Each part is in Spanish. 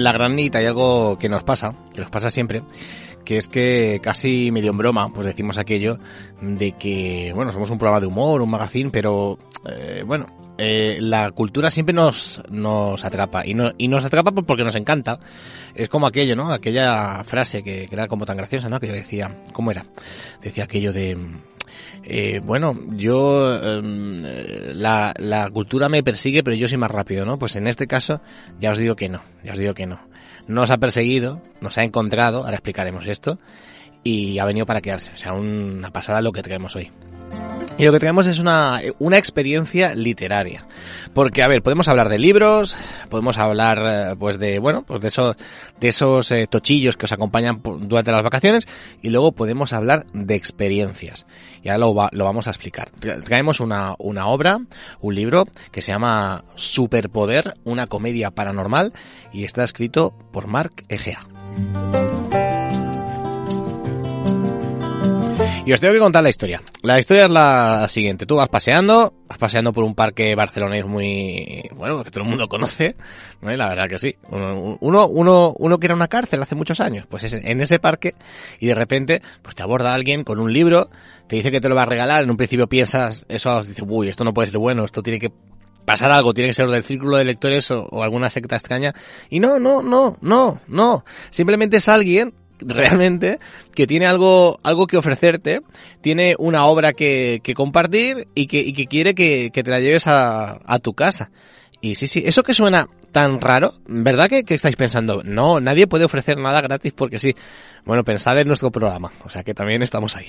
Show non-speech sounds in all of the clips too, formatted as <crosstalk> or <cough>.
En, La Granita hay algo que nos pasa, que nos pasa siempre, que es que casi medio en broma, pues decimos aquello de que, bueno, somos un programa de humor, un magazine, pero, eh, bueno, eh, la cultura siempre nos, nos atrapa y, no, y nos atrapa porque nos encanta. Es como aquello, ¿no? Aquella frase que, que era como tan graciosa, ¿no? Que yo decía, ¿cómo era? Decía aquello de, eh, bueno, yo eh, la, la cultura me persigue, pero yo soy más rápido, ¿no? Pues en este caso ya os digo que no, ya os digo que no. Nos ha perseguido, nos ha encontrado, ahora explicaremos esto, y ha venido para quedarse. O sea, una pasada lo que traemos hoy. Y lo que traemos es una, una experiencia literaria. Porque, a ver, podemos hablar de libros, podemos hablar, eh, pues de, bueno, pues de esos, de esos eh, tochillos que os acompañan durante las vacaciones, y luego podemos hablar de experiencias. Y ahora lo, lo vamos a explicar. Tra- Traemos una, una obra, un libro, que se llama Superpoder, una comedia paranormal, y está escrito por Mark Egea. Y os tengo que contar la historia. La historia es la siguiente. Tú vas paseando, vas paseando por un parque barcelonés muy, bueno, que todo el mundo conoce. ¿no? Y La verdad que sí. Uno, uno, uno, que era una cárcel hace muchos años. Pues es en ese parque y de repente, pues te aborda alguien con un libro, te dice que te lo va a regalar. En un principio piensas, eso, dices, uy, esto no puede ser bueno, esto tiene que pasar algo, tiene que ser del círculo de lectores o, o alguna secta extraña. Y no, no, no, no, no. Simplemente es alguien realmente que tiene algo algo que ofrecerte tiene una obra que, que compartir y que, que quiere que, que te la lleves a, a tu casa y sí, sí, eso que suena tan raro, ¿verdad que, que estáis pensando? No, nadie puede ofrecer nada gratis porque sí. Bueno, pensad en nuestro programa, o sea que también estamos ahí.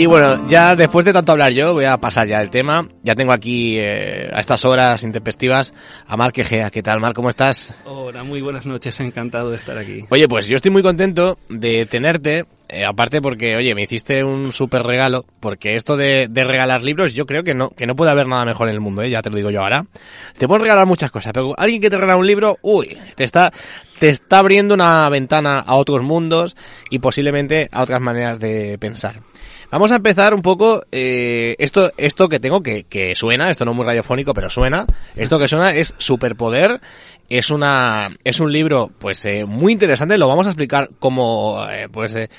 Y bueno, ya después de tanto hablar yo, voy a pasar ya el tema. Ya tengo aquí eh, a estas horas intempestivas a Marc Egea. ¿Qué tal, Marc? ¿Cómo estás? Hola, muy buenas noches, encantado de estar aquí. Oye, pues yo estoy muy contento de tenerte, eh, aparte porque, oye, me hiciste un súper regalo, porque esto de, de regalar libros, yo creo que no, que no puede haber nada mejor en el mundo, ¿eh? ya te lo digo yo ahora. Te pueden regalar muchas cosas, pero alguien que te regala un libro, uy, te está, te está abriendo una ventana a otros mundos y posiblemente a otras maneras de pensar. Vamos a empezar un poco, eh, esto, esto que tengo que, que suena, esto no es muy radiofónico, pero suena, esto que suena es Superpoder, es una, es un libro, pues, eh, muy interesante, lo vamos a explicar cómo, eh, pues, eh,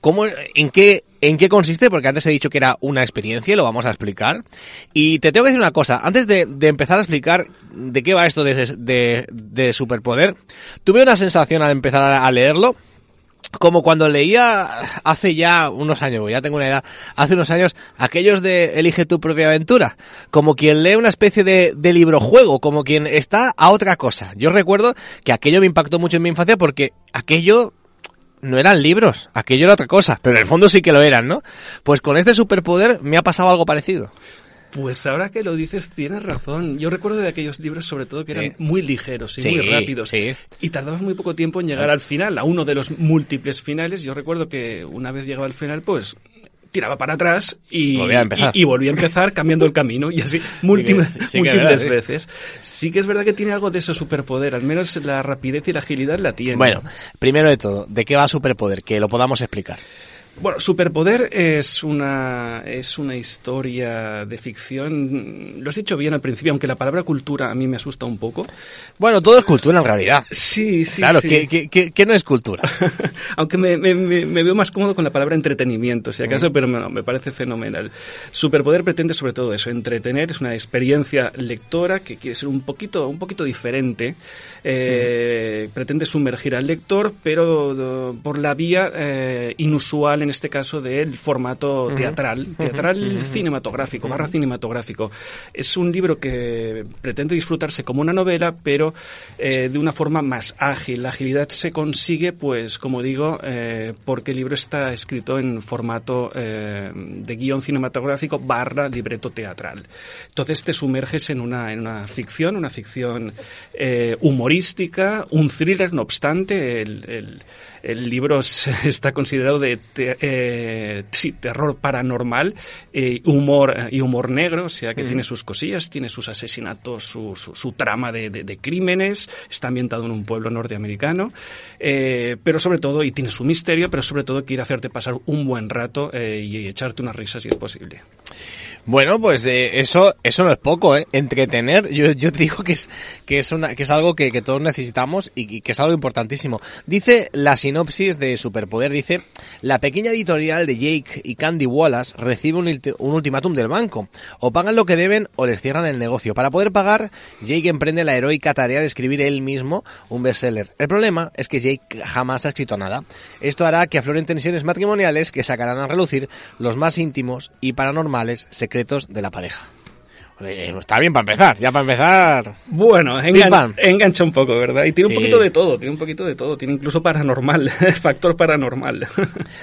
cómo, en qué, en qué consiste, porque antes he dicho que era una experiencia y lo vamos a explicar. Y te tengo que decir una cosa, antes de, empezar a explicar de qué va esto de, de, de superpoder, tuve una sensación al empezar a leerlo, como cuando leía hace ya unos años, ya tengo una edad, hace unos años, aquellos de Elige tu propia aventura, como quien lee una especie de, de libro juego, como quien está a otra cosa. Yo recuerdo que aquello me impactó mucho en mi infancia porque aquello no eran libros, aquello era otra cosa, pero en el fondo sí que lo eran, ¿no? Pues con este superpoder me ha pasado algo parecido. Pues ahora que lo dices, tienes razón. Yo recuerdo de aquellos libros, sobre todo, que eran Sí. muy ligeros y Sí, muy rápidos. sí. Y tardabas muy poco tiempo en llegar al final, a uno de los múltiples finales. Yo recuerdo que una vez llegaba al final, pues tiraba para atrás y Volvía a empezar. y, y volvía a empezar cambiando el camino y así múltiples, sí que es múltiples verdad, veces. Sí que es verdad que tiene algo de ese superpoder, al menos la rapidez y la agilidad la tiene. Bueno, primero de todo, ¿de qué va superpoder? Que lo podamos explicar. Bueno, Superpoder es una, es una historia de ficción. Lo has dicho bien al principio, aunque la palabra cultura a mí me asusta un poco. Bueno, todo es cultura en realidad. Sí, sí. Claro, sí. ¿qué, qué, qué, no es cultura? <laughs> aunque me, me, me, veo más cómodo con la palabra entretenimiento, si acaso, mm. pero me, me, parece fenomenal. Superpoder pretende sobre todo eso, entretener, es una experiencia lectora que quiere ser un poquito, un poquito diferente. Eh, mm. Pretende sumergir al lector, pero por la vía eh, inusual en este caso del formato teatral, teatral cinematográfico, barra cinematográfico. Es un libro que pretende disfrutarse como una novela, pero eh, de una forma más ágil. La agilidad se consigue, pues, como digo, eh, porque el libro está escrito en formato eh, de guion cinematográfico barra libreto teatral. Entonces te sumerges en una, en una ficción, una ficción humorística, un thriller, no obstante, el, el, el libro <laughs> está considerado de eh, sí, terror paranormal, eh, humor eh, y humor negro, o sea que tiene sus cosillas, tiene sus asesinatos, su, su, trama de, de, crímenes, está ambientado en un pueblo norteamericano, eh, pero sobre todo, y tiene su misterio, pero sobre todo quiere hacerte pasar un buen rato y echarte una risa si es posible. Bueno, pues eso eso no es poco, ¿eh? Entretener, yo, yo te digo que es, que es, una, que es algo que, que todos necesitamos y, y que es algo importantísimo. Dice la sinopsis de Superpoder, dice, la pequeña editorial de Jake y Candy Wallace recibe un, un ultimátum del banco. O pagan lo que deben o les cierran el negocio. Para poder pagar, Jake emprende la heroica tarea de escribir él mismo un bestseller. El problema es que Jake jamás ha escrito nada. Esto hará que afloren tensiones matrimoniales que sacarán a relucir los más íntimos y paranormales secretos de la pareja. Eh, está bien para empezar, ya para empezar. Bueno, engan engancha un poco, ¿verdad? Y tiene un poquito de todo, tiene un poquito de todo, tiene incluso paranormal, <laughs> factor paranormal.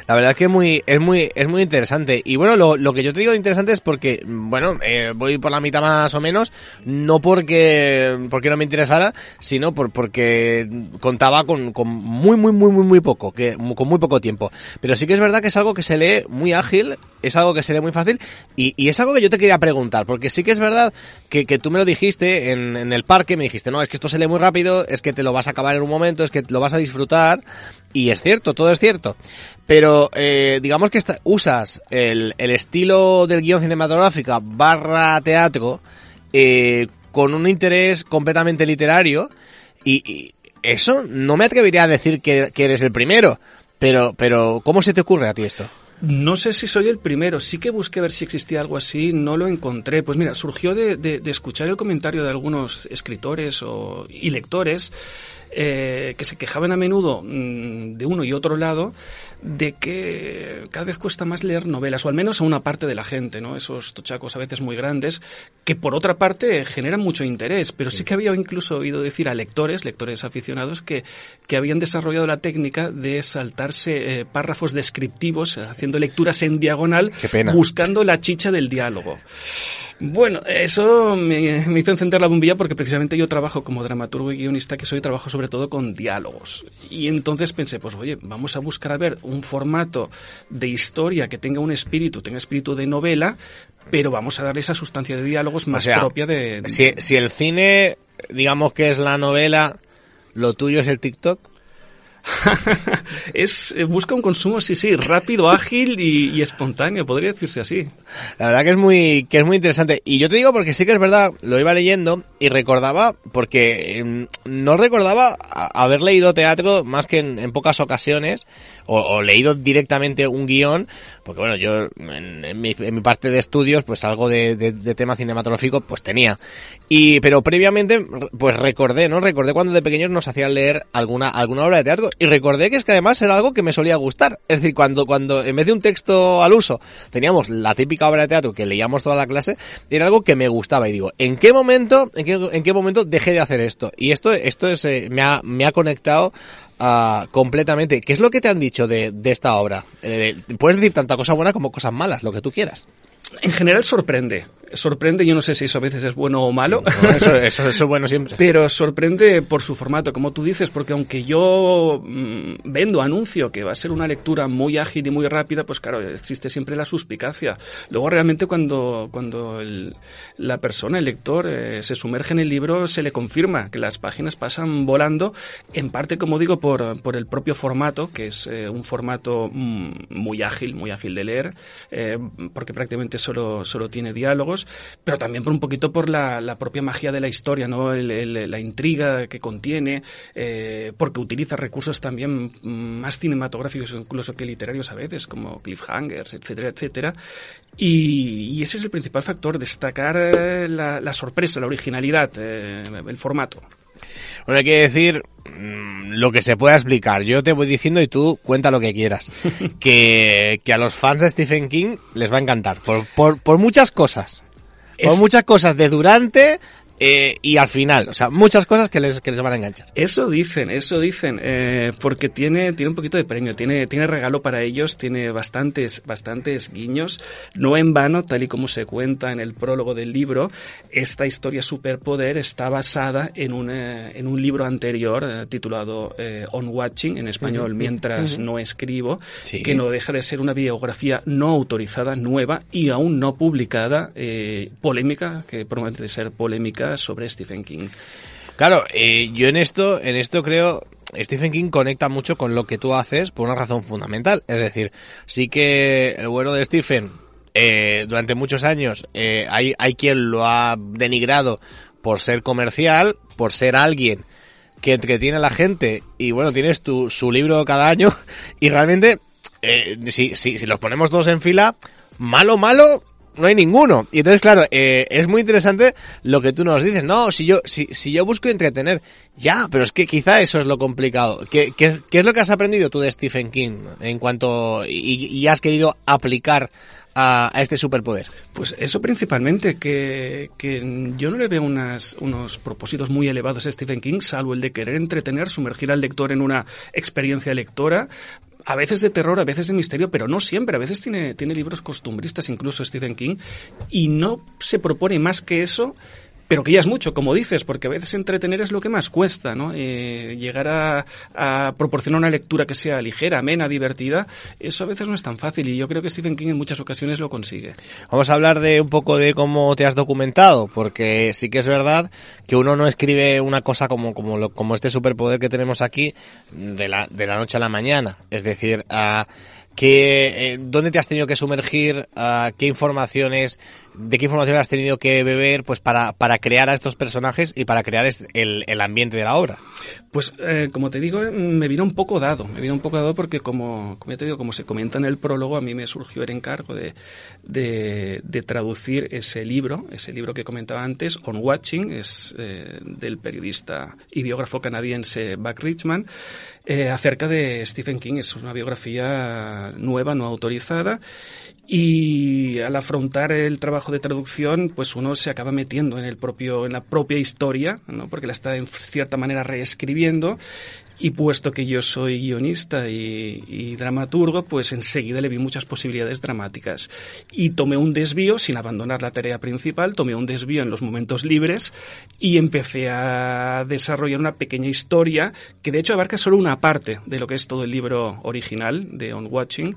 La verdad es que es muy, es muy, es muy interesante. Y bueno, lo, lo que yo te digo de interesante es porque, bueno, eh, voy por la mitad más o menos, no porque, porque no me interesara, sino por, porque contaba con, con muy, muy, muy, muy, muy poco, que, con muy poco tiempo. Pero sí que es verdad que es algo que se lee muy ágil, es algo que se lee muy fácil, y, y es algo que yo te quería preguntar, porque sí que es verdad verdad que, que tú me lo dijiste en, en, el parque, me dijiste, no, es que esto se lee muy rápido, es que te lo vas a acabar en un momento, es que lo vas a disfrutar, y es cierto, todo es cierto. Pero eh, digamos que esta, usas el, el, estilo del guion cinematográfico barra teatro eh, con un interés completamente literario, y, y, eso no me atrevería a decir que, que eres el primero. Pero, pero, ¿cómo se te ocurre a ti esto? No sé si soy el primero, sí que busqué ver si existía algo así, no lo encontré. Pues mira, surgió de, de, de escuchar el comentario de algunos escritores o, y lectores eh, que se quejaban a menudo mmm, de uno y otro lado de que cada vez cuesta más leer novelas, o al menos a una parte de la gente, ¿no? Esos tochacos a veces muy grandes, que por otra parte generan mucho interés, pero sí que había incluso oído decir a lectores, lectores aficionados, que, que habían desarrollado la técnica de saltarse eh, párrafos descriptivos, haciendo lecturas en diagonal, buscando la chicha del diálogo. Bueno, eso me, me, hizo encender la bombilla porque precisamente yo trabajo como dramaturgo y guionista, que soy trabajo sobre todo con diálogos. Y entonces pensé, pues oye, vamos a buscar a ver un formato de historia que tenga un espíritu, tenga espíritu de novela, pero vamos a darle esa sustancia de diálogos más o sea, propia de... Si, si el cine, digamos que es la novela, lo tuyo es el TikTok. <laughs> es busca un consumo sí sí rápido ágil y, y, espontáneo podría decirse así. La verdad que es muy que es muy interesante. Y yo te digo porque sí que es verdad lo iba leyendo y recordaba porque eh, no recordaba haber leído teatro más que en, en pocas ocasiones o, o, leído directamente un guion porque bueno yo en, en, mi, en mi, parte de estudios pues algo de, de, de, tema cinematográfico pues tenía. Y pero previamente pues recordé no recordé cuando de pequeños nos hacían leer alguna alguna obra de teatro y recordé que es que además era algo que me solía gustar. Es decir, cuando, cuando en vez de un texto al uso teníamos la típica obra de teatro que leíamos toda la clase, era algo que me gustaba. Y digo, ¿en qué momento, en qué, en qué momento dejé de hacer esto? Y esto, esto es, eh, me, ha, me ha conectado Uh, completamente. ¿Qué es lo que te han dicho de, de esta obra? Eh, puedes decir tanta cosa buena como cosas malas, lo que tú quieras en general sorprende. Sorprende, yo no sé si eso a veces es bueno o malo. <laughs> eso, eso, es bueno siempre. Pero sorprende por su formato, como tú dices, porque aunque yo mmm, vendo, anuncio que va a ser una lectura muy ágil y muy rápida, pues claro, existe siempre la suspicacia. Luego realmente cuando, cuando el, la persona, el lector, eh, se sumerge en el libro, se le confirma que las páginas pasan volando, en parte, como digo, por, por el propio formato, que es eh, un formato mmm, muy ágil, muy ágil de leer, eh, porque prácticamente solo, solo tiene diálogos, pero también por un poquito por la, la propia magia de la historia, ¿no? El, el, la intriga que contiene, eh, porque utiliza recursos también más cinematográficos incluso que literarios a veces, como cliffhangers, etcétera, etcétera. Y, y ese es el principal factor, destacar eh, la, la, sorpresa, la originalidad, eh, el formato. Bueno, hay que decir mmm, lo que se pueda explicar. Yo te voy diciendo y tú cuenta lo que quieras. <laughs> que, que a los fans de Stephen King les va a encantar. Por, por, por muchas cosas. Es... muchas cosas de durante, eh, y al final, o sea, muchas cosas que les, que les van a enganchar. Eso dicen, eso dicen, eh, porque tiene, tiene un poquito de premio, tiene, tiene regalo para ellos, tiene bastantes, bastantes guiños, no en vano, tal y como se cuenta en el prólogo del libro, esta historia superpoder está basada en un, eh, en un libro anterior eh, titulado eh, On Watching, en español, uh -huh. mientras uh -huh. no escribo, sí. que no deja de ser una biografía no autorizada, nueva y aún no publicada, eh, polémica, que promete ser polémica sobre Stephen King. Claro, eh, yo en esto, en esto creo, Stephen King conecta mucho con lo que tú haces por una razón fundamental. Es decir, sí que el bueno de Stephen, eh, durante muchos años, eh, hay, hay quien lo ha denigrado por ser comercial, por ser alguien que entretiene a la gente y bueno, tienes tu, su libro cada año <laughs> y realmente, si, si, si los ponemos todos en fila, malo, malo, no hay ninguno. Y entonces, claro, eh, es muy interesante lo que tú nos dices. No, si yo, si, si yo busco entretener, ya, pero es que quizá eso es lo complicado. ¿Qué, qué, qué es lo que has aprendido tú de Stephen King en cuanto y, y has querido aplicar a, a, este superpoder? Pues eso principalmente, que, que yo no le veo unas, unos propósitos muy elevados a Stephen King, salvo el de querer entretener, sumergir al lector en una experiencia lectora, a veces de terror, a veces de misterio, pero no siempre. A veces tiene, tiene libros costumbristas, incluso Stephen King, y no se propone más que eso pero que ya es mucho, como dices, porque a veces entretener es lo que más cuesta, ¿no? Eh, llegar a, a, proporcionar una lectura que sea ligera, amena, divertida, eso a veces no es tan fácil y yo creo que Stephen King en muchas ocasiones lo consigue. Vamos a hablar de un poco de cómo te has documentado, porque sí que es verdad que uno no escribe una cosa como, como, lo, como este superpoder que tenemos aquí de la, de la noche a la mañana, es decir, a que, eh, ¿Dónde te has tenido que sumergir? Uh, ¿Qué informaciones, de qué información has tenido que beber pues para, para crear a estos personajes y para crear el, el ambiente de la obra? Pues, eh, como te digo, me vino un poco dado. Me vino un poco dado porque, como, como ya te digo, como se comenta en el prólogo, a mí me surgió el encargo de, de, traducir ese libro, ese libro que comentaba antes, On Watching, es eh, del periodista y biógrafo canadiense Buck Richman, eh, acerca de Stephen King. Es una biografía nueva, no autorizada. Y al afrontar el trabajo de traducción, pues uno se acaba metiendo en el propio, en la propia historia, ¿no? porque la está en cierta manera reescribiendo. Y puesto que yo soy guionista y, y, dramaturgo, pues enseguida le vi muchas posibilidades dramáticas. Y tomé un desvío, sin abandonar la tarea principal, tomé un desvío en los momentos libres y empecé a desarrollar una pequeña historia que de hecho abarca solo una parte de lo que es todo el libro original de On Watching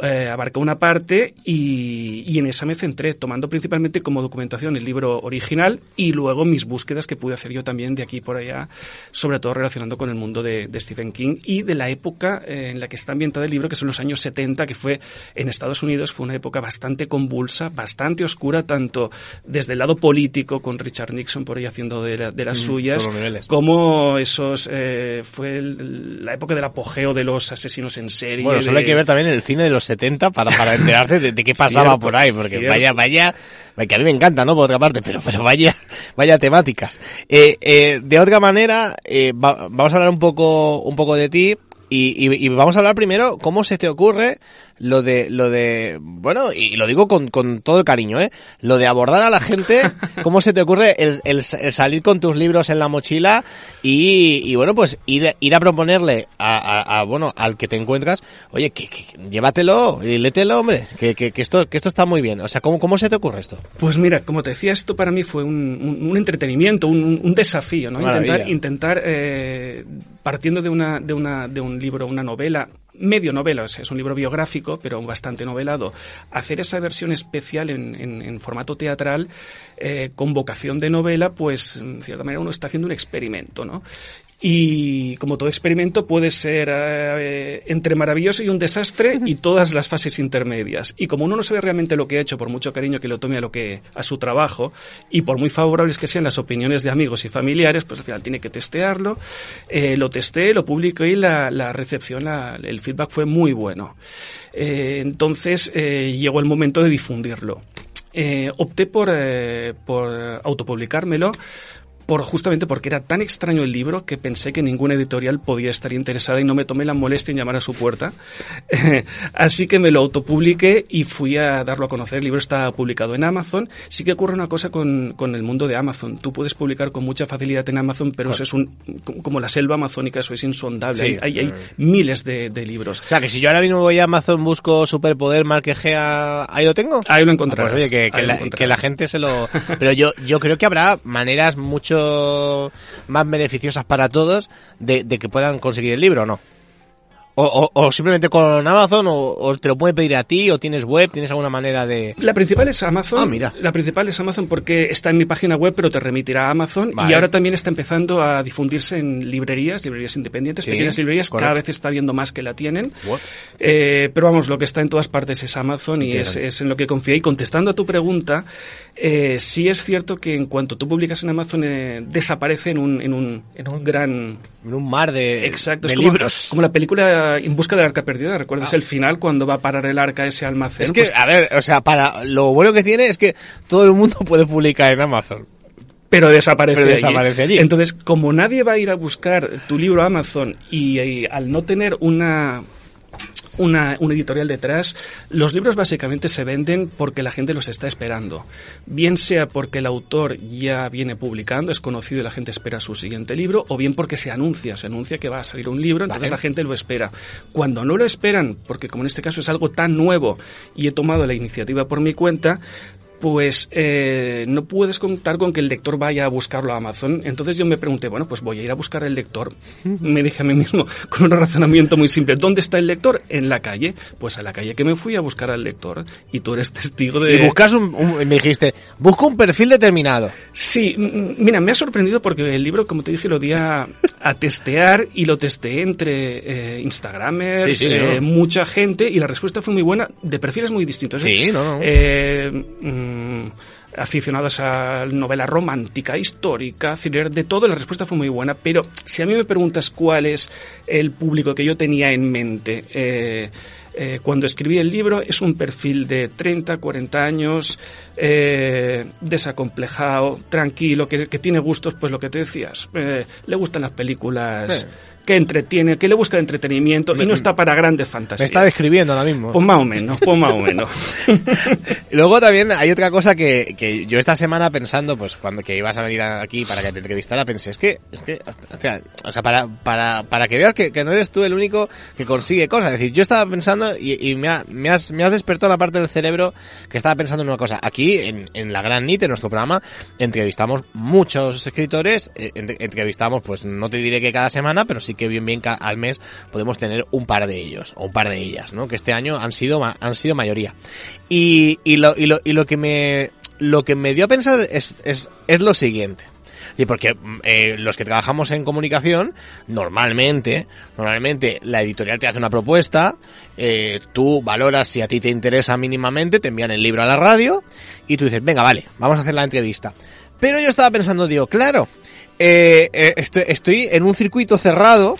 eh, abarca una parte y, y, en esa me centré, tomando principalmente como documentación el libro original y luego mis búsquedas que pude hacer yo también de aquí por allá, sobre todo relacionando con el mundo de, de Stephen King y de la época eh, en la que está ambientado el libro, que son los años 70, que fue en Estados Unidos, fue una época bastante convulsa, bastante oscura, tanto desde el lado político, con Richard Nixon por ahí haciendo de, la, de las mm, suyas, como esos, eh, fue el, la época del apogeo de los asesinos en serie. Bueno, solo de... hay que ver también el cine de los 70 para, para enterarte de, de qué pasaba cierto, por ahí, porque cierto. vaya, vaya, que a mí me encanta, ¿no? Por otra parte, pero, pero vaya, vaya temáticas. Eh, eh, de otra manera, eh, va, vamos a hablar un poco, un poco de ti. Y, y, y, vamos a hablar primero cómo se te ocurre lo de, lo de, bueno, y lo digo con, con todo el cariño, ¿eh? Lo de abordar a la gente, <laughs> ¿cómo se te ocurre el, el, el salir con tus libros en la mochila y, y bueno, pues ir, ir a proponerle a, a, a, bueno, al que te encuentras, oye, que, que, llévatelo y lételo, hombre, que, que, que, esto, que esto está muy bien. O sea, ¿cómo, ¿cómo se te ocurre esto? Pues mira, como te decía, esto para mí fue un, un, un entretenimiento, un, un, desafío, ¿no? Maravilla. Intentar, intentar eh, partiendo de, una, de, una, de un libro, una novela, medio novela, o sea, es un libro biográfico, pero bastante novelado, hacer esa versión especial en, en, en formato teatral eh, con vocación de novela, pues en cierta manera uno está haciendo un experimento, ¿no? Y como todo experimento puede ser eh, entre maravilloso y un desastre y <laughs> todas las fases intermedias. Y como uno no sabe realmente lo que ha hecho, por mucho cariño que lo tome a, lo que, a su trabajo, y por muy favorables que sean las opiniones de amigos y familiares, pues al final tiene que testearlo. Eh, lo testé, lo publiqué y la, la recepción, la, el feedback fue muy bueno. Eh, entonces eh, llegó el momento de difundirlo. Eh, opté por, eh, por autopublicármelo por justamente porque era tan extraño el libro que pensé que ninguna editorial podía estar interesada y no me tomé la molestia en llamar a su puerta. <laughs> Así que me lo autopubliqué y fui a darlo a conocer. El libro está publicado en Amazon. Sí que ocurre una cosa con, con el mundo de Amazon. Tú puedes publicar con mucha facilidad en Amazon, pero claro. eso es un, como la selva amazónica, eso es insondable. Sí, hay, hay, hay miles de, de, libros. O sea, que si yo ahora mismo voy a Amazon, busco Superpoder, Marquegea, ahí lo tengo. Ahí lo encontrarás. Ah, pues, oye, que, que, la, que, la, gente se lo... Pero yo, yo creo que habrá maneras mucho más beneficiosas para todos de, de que puedan conseguir el libro, ¿no? O, o, o, simplemente con Amazon, o, o, te lo puede pedir a ti, o tienes web, tienes alguna manera de... La principal es Amazon. Ah, mira. La principal es Amazon porque está en mi página web, pero te remitirá a Amazon. Vale. Y ahora también está empezando a difundirse en librerías, librerías independientes, sí, pequeñas librerías. Correcto. Cada vez está viendo más que la tienen. Eh, pero vamos, lo que está en todas partes es Amazon y es, es, en lo que confía. Y contestando a tu pregunta, eh, sí es cierto que en cuanto tú publicas en Amazon, eh, desaparece en un, en, un, en un gran... En un mar de, Exacto, de es como, libros. Como la película En busca del arca perdida, ¿recuerdas ah. el final cuando va a parar el arca ese almacén? Es que, pues, a ver, o sea, para lo bueno que tiene es que todo el mundo puede publicar en Amazon. Pero desaparece, pero desaparece allí. allí. Entonces, como nadie va a ir a buscar tu libro a Amazon y, y al no tener una una, una, editorial detrás, los libros básicamente se venden porque la gente los está esperando. Bien sea porque el autor ya viene publicando, es conocido y la gente espera su siguiente libro, o bien porque se anuncia, se anuncia que va a salir un libro, entonces vale. la gente lo espera. Cuando no lo esperan, porque como en este caso es algo tan nuevo y he tomado la iniciativa por mi cuenta, pues eh, no puedes contar con que el lector vaya a buscarlo a Amazon. Entonces yo me pregunté, bueno, pues voy a ir a buscar al lector. Me dije a mí mismo, <laughs> con un razonamiento muy simple, ¿dónde está el lector? En la calle. Pues a la calle que me fui a buscar al lector. Y tú eres testigo de... Y buscas un, un me dijiste, busco un perfil determinado. Sí, mira, me ha sorprendido porque el libro, como te dije, lo di a, a testear y lo testé entre eh, Instagramers, sí, sí, eh, no. mucha gente, y la respuesta fue muy buena, de perfiles muy distintos. ¿eh? Sí, no, no. Mm, aficionados a novela romántica, histórica, de todo, la respuesta fue muy buena, pero si a mí me preguntas cuál es el público que yo tenía en mente, eh, eh, cuando escribí el libro es un perfil de 30, 40 años, eh, desacomplejado, tranquilo, que, que, tiene gustos, pues lo que te decías, eh, le gustan las películas que entretiene, que le busca entretenimiento me, y no está para grandes fantasías. Me está describiendo ahora mismo. Pues más o menos, pues más o menos. <laughs> Luego también hay otra cosa que, que, yo esta semana pensando, pues cuando que ibas a venir aquí para que te entrevistara, pensé, es que, es que o sea, o sea para, para, para que veas que, que, no eres tú el único que consigue cosas. Es decir, yo estaba pensando y, y me, ha, me, has, me has despertado una parte del cerebro que estaba pensando en una cosa. Aquí, en, en la Gran NIT, en nuestro programa, entrevistamos muchos escritores, eh, entrevistamos, pues no te diré que cada semana, pero sí que bien bien al mes podemos tener un par de ellos o un par de ellas, ¿no? Que este año han sido han sido mayoría. Y, y, lo, y, lo, y lo que me lo que me dio a pensar es, es, es lo siguiente. Y porque eh, los que trabajamos en comunicación, normalmente, normalmente la editorial te hace una propuesta, eh, tú valoras si a ti te interesa mínimamente, te envían el libro a la radio y tú dices, venga, vale, vamos a hacer la entrevista. Pero yo estaba pensando, digo, claro, eh, eh, estoy, estoy en un circuito cerrado.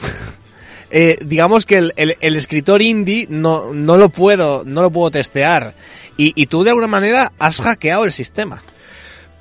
Eh, digamos que el, el, el, escritor indie no, no lo puedo, no lo puedo testear. Y, y, tú de alguna manera has hackeado el sistema.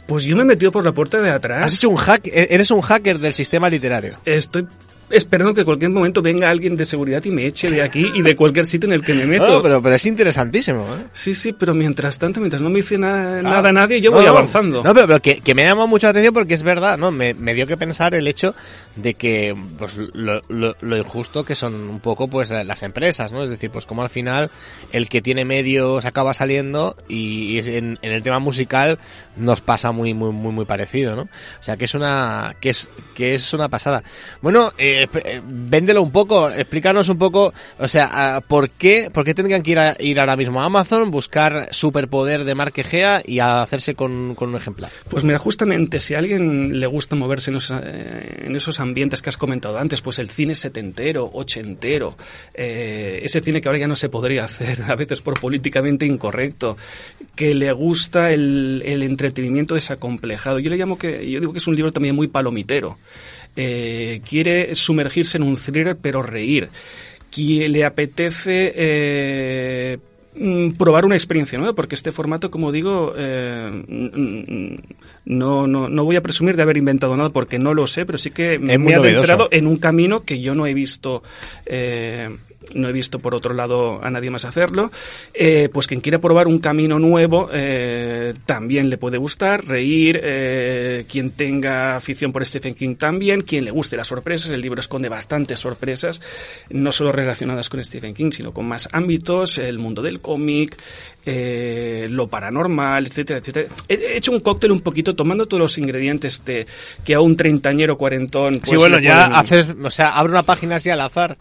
Pues yo me he metido por la puerta de atrás. Has hecho un hack, eres un hacker del sistema literario. Estoy esperando que en cualquier momento venga alguien de seguridad y me eche de aquí y de cualquier sitio en el que me meto. No, pero, pero es interesantísimo. ¿eh? Sí, sí, pero mientras tanto, mientras no me dice nada nadie, yo voy avanzando. No, pero, que, que, me ha llamado mucho la atención porque es verdad, ¿no? Me, me dio que pensar el hecho de que pues, lo, lo, lo, injusto que son un poco pues las empresas, ¿no? Es decir, pues como al final el que tiene medios acaba saliendo y, en, en, el tema musical nos pasa muy muy muy muy parecido, ¿no? O sea que es una que es que es una pasada. Bueno, eh, eh véndelo un poco, explícanos un poco, o sea, ¿por qué por qué tendrían que ir a, ir ahora mismo a Amazon, buscar superpoder de Marquegea y hacerse con, un ejemplar? Pues mira, justamente si a alguien le gusta moverse en esos, eh, en esos ambientes que has comentado antes, pues el cine setentero, ochentero, eh, ese cine que ahora ya no se podría hacer, <laughs> a veces por políticamente incorrecto, que le gusta el, el entretenimiento desacomplejado. Yo le llamo que, yo digo que es un libro también muy palomitero. Eh, quiere sumergirse en un thriller pero reír. Le apetece eh, mm, probar una experiencia nueva, porque este formato, como digo, eh, no, no, no, voy a presumir de haber inventado nada porque no lo sé, pero sí que me, he adentrado en un camino que yo no he visto eh, no he visto por otro lado a nadie más hacerlo, eh, pues quien quiera probar un camino nuevo eh, también le puede gustar, reír, eh, quien tenga afición por Stephen King también, quien le guste las sorpresas, el libro esconde bastantes sorpresas, no solo relacionadas con Stephen King, sino con más ámbitos, el mundo del cómic, lo paranormal, etcétera, etcétera. He hecho un cóctel un poquito tomando todos los ingredientes de que a un treintañero cuarentón... Pues, sí, bueno, ya haces, o sea, abre una página así al azar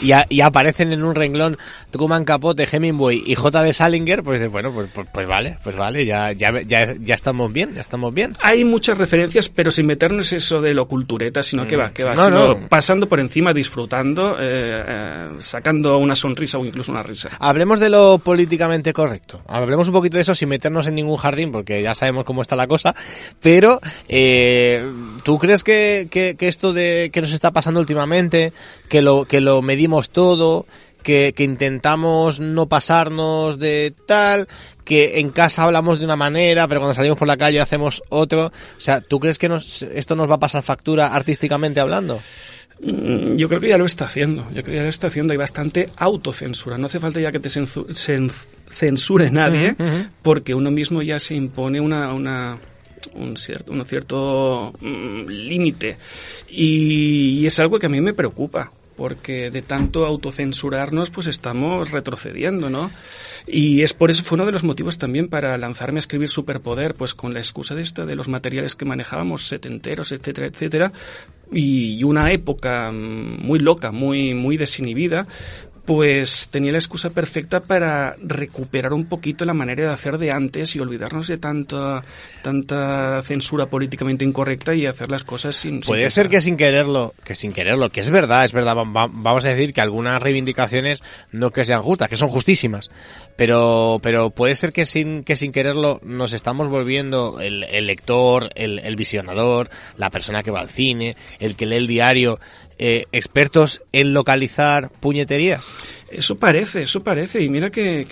y, y aparece aparecen en un renglón Truman Capote, Hemingway y J. de Salinger, pues bueno, pues, pues, pues, vale, pues vale, ya, ya, ya, ya estamos bien, ya estamos bien. Hay muchas referencias, pero sin meternos eso de lo cultureta, sino que va, que va, sino pasando por encima, disfrutando, eh, eh, sacando una sonrisa o incluso una risa. Hablemos de lo políticamente correcto. Hablemos un poquito de eso sin meternos en ningún jardín, porque ya sabemos cómo está la cosa, pero eh, ¿tú crees que, que, que esto de que nos está pasando últimamente, que lo, que lo medimos todo, que, intentamos no pasarnos de tal, que en casa hablamos de una manera, pero cuando salimos por la calle hacemos otro. O sea, ¿tú crees que nos, esto nos va a pasar factura artísticamente hablando? Mm, yo creo que ya lo está haciendo. Yo creo que ya lo está haciendo. Hay bastante autocensura. No hace falta ya que te censure nadie, porque uno mismo ya se impone una, una un cierto, un cierto mm, límite. y, es algo que a mí me preocupa porque de tanto autocensurarnos pues estamos retrocediendo, ¿no? Y es por eso fue uno de los motivos también para lanzarme a escribir Superpoder, pues con la excusa de esta de los materiales que manejábamos, setenteros, etcétera, etcétera, y una época mm, muy loca, muy muy desinhibida, pues tenía la excusa perfecta para recuperar un poquito la manera de hacer de antes y olvidarnos de tanta tanta censura políticamente incorrecta y hacer las cosas sin puede ser que sin quererlo que sin quererlo que es verdad es verdad vamos a decir que algunas reivindicaciones no que sean justas que son justísimas pero pero puede ser que sin que sin quererlo nos estamos volviendo el, el lector el, el visionador la persona que va al cine el que lee el diario eh, expertos en localizar puñeterías? Eso parece, eso parece. Y mira que,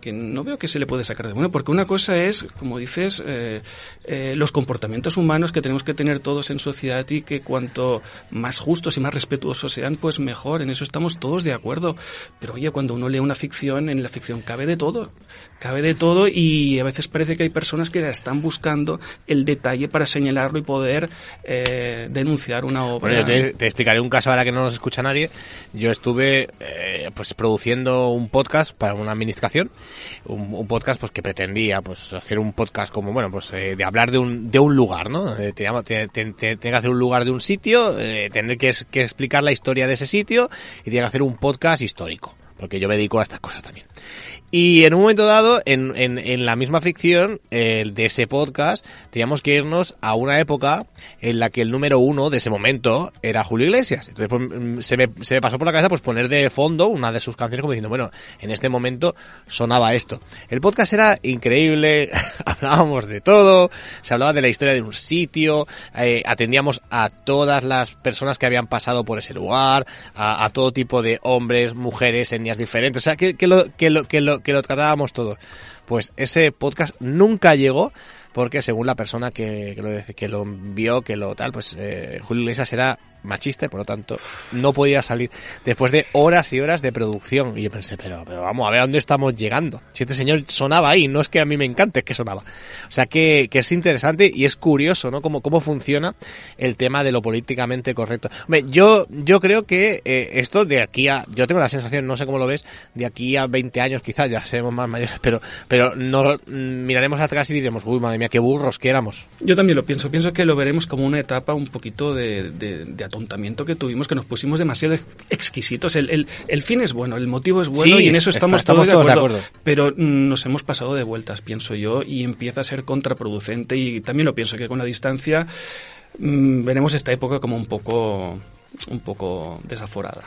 que, no veo que se le puede sacar de bueno, porque una cosa es, como dices, eh, eh, los comportamientos humanos que tenemos que tener todos en sociedad y que cuanto más justos y más respetuosos sean, pues mejor. En eso estamos todos de acuerdo. Pero oye, cuando uno lee una ficción, en la ficción cabe de todo. Cabe de todo y a veces parece que hay personas que están buscando el detalle para señalarlo y poder eh, denunciar una obra. Yo te, explicaré un caso ahora que no nos escucha nadie. Yo estuve, pues, produciendo un podcast para una administración, un, podcast pues que pretendía pues hacer un podcast como bueno pues eh, de hablar de un de un lugar, ¿no? Eh, tenía que hacer un lugar de un sitio, eh, tener que, explicar la historia de ese sitio y tiene que hacer un podcast histórico, porque yo me dedico a estas cosas también. Y en un momento dado, en, en, en la misma ficción eh, de ese podcast, teníamos que irnos a una época en la que el número uno de ese momento era Julio Iglesias. Entonces pues, mm, se, me, se me pasó por la cabeza pues poner de fondo una de sus canciones como diciendo, bueno, en este momento sonaba esto. El podcast era increíble, <laughs> hablábamos de todo, se hablaba de la historia de un sitio, eh, atendíamos a todas las personas que habían pasado por ese lugar, a, todo tipo de hombres, mujeres, etnias diferentes. O sea, que, que, lo, que, lo, que, lo, que lo tratábamos todos. Pues ese podcast nunca llegó porque según la persona que, que lo, que lo envió, que lo tal, pues eh, Julio Iglesias era machista y por lo tanto no podía salir después de horas y horas de producción. Y yo pensé, pero, pero vamos a ver a dónde estamos llegando. Si este señor sonaba ahí, no es que a mí me encante, es que sonaba. O sea que, es interesante y es curioso, ¿no? Cómo, cómo funciona el tema de lo políticamente correcto. Hombre, yo, yo creo que eh, esto de aquí a, yo tengo la sensación, no sé cómo lo ves, de aquí a 20 años quizás ya seremos más mayores, pero, pero no miraremos atrás y diremos, uy, madre mía, qué burros que éramos. Yo también lo pienso, pienso que lo veremos como una etapa un poquito de, de, atontamiento que tuvimos, que nos pusimos demasiado exquisitos. El, el, el fin es bueno, el motivo es bueno y en eso estamos, todos, de, acuerdo, Pero mm, nos hemos pasado de vueltas, pienso yo, y empieza a ser contraproducente y también lo pienso que con la distancia mmm, veremos esta época como un poco un poco desaforada.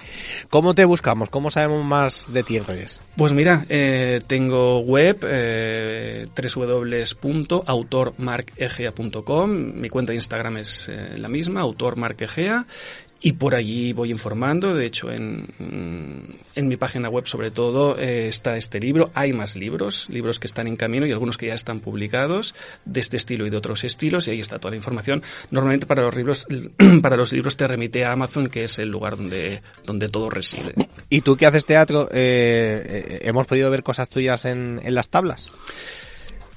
¿Cómo te buscamos? ¿Cómo sabemos más de ti en redes? Pues mira, eh, tengo web eh, www.autormarquegea.com, mi cuenta de Instagram es eh, la misma, autormarquegea, y por allí voy informando. De hecho, en, en mi página web sobre todo eh, está este libro. Hay más libros, libros que están en camino y algunos que ya están publicados de este estilo y de otros estilos. Y ahí está toda la información. Normalmente para los libros, <clears throat> para los libros te remite a Amazon, que es el lugar donde, donde todo reside. ¿Y tú que haces teatro, eh, eh, hemos podido ver cosas tuyas en, en las tablas?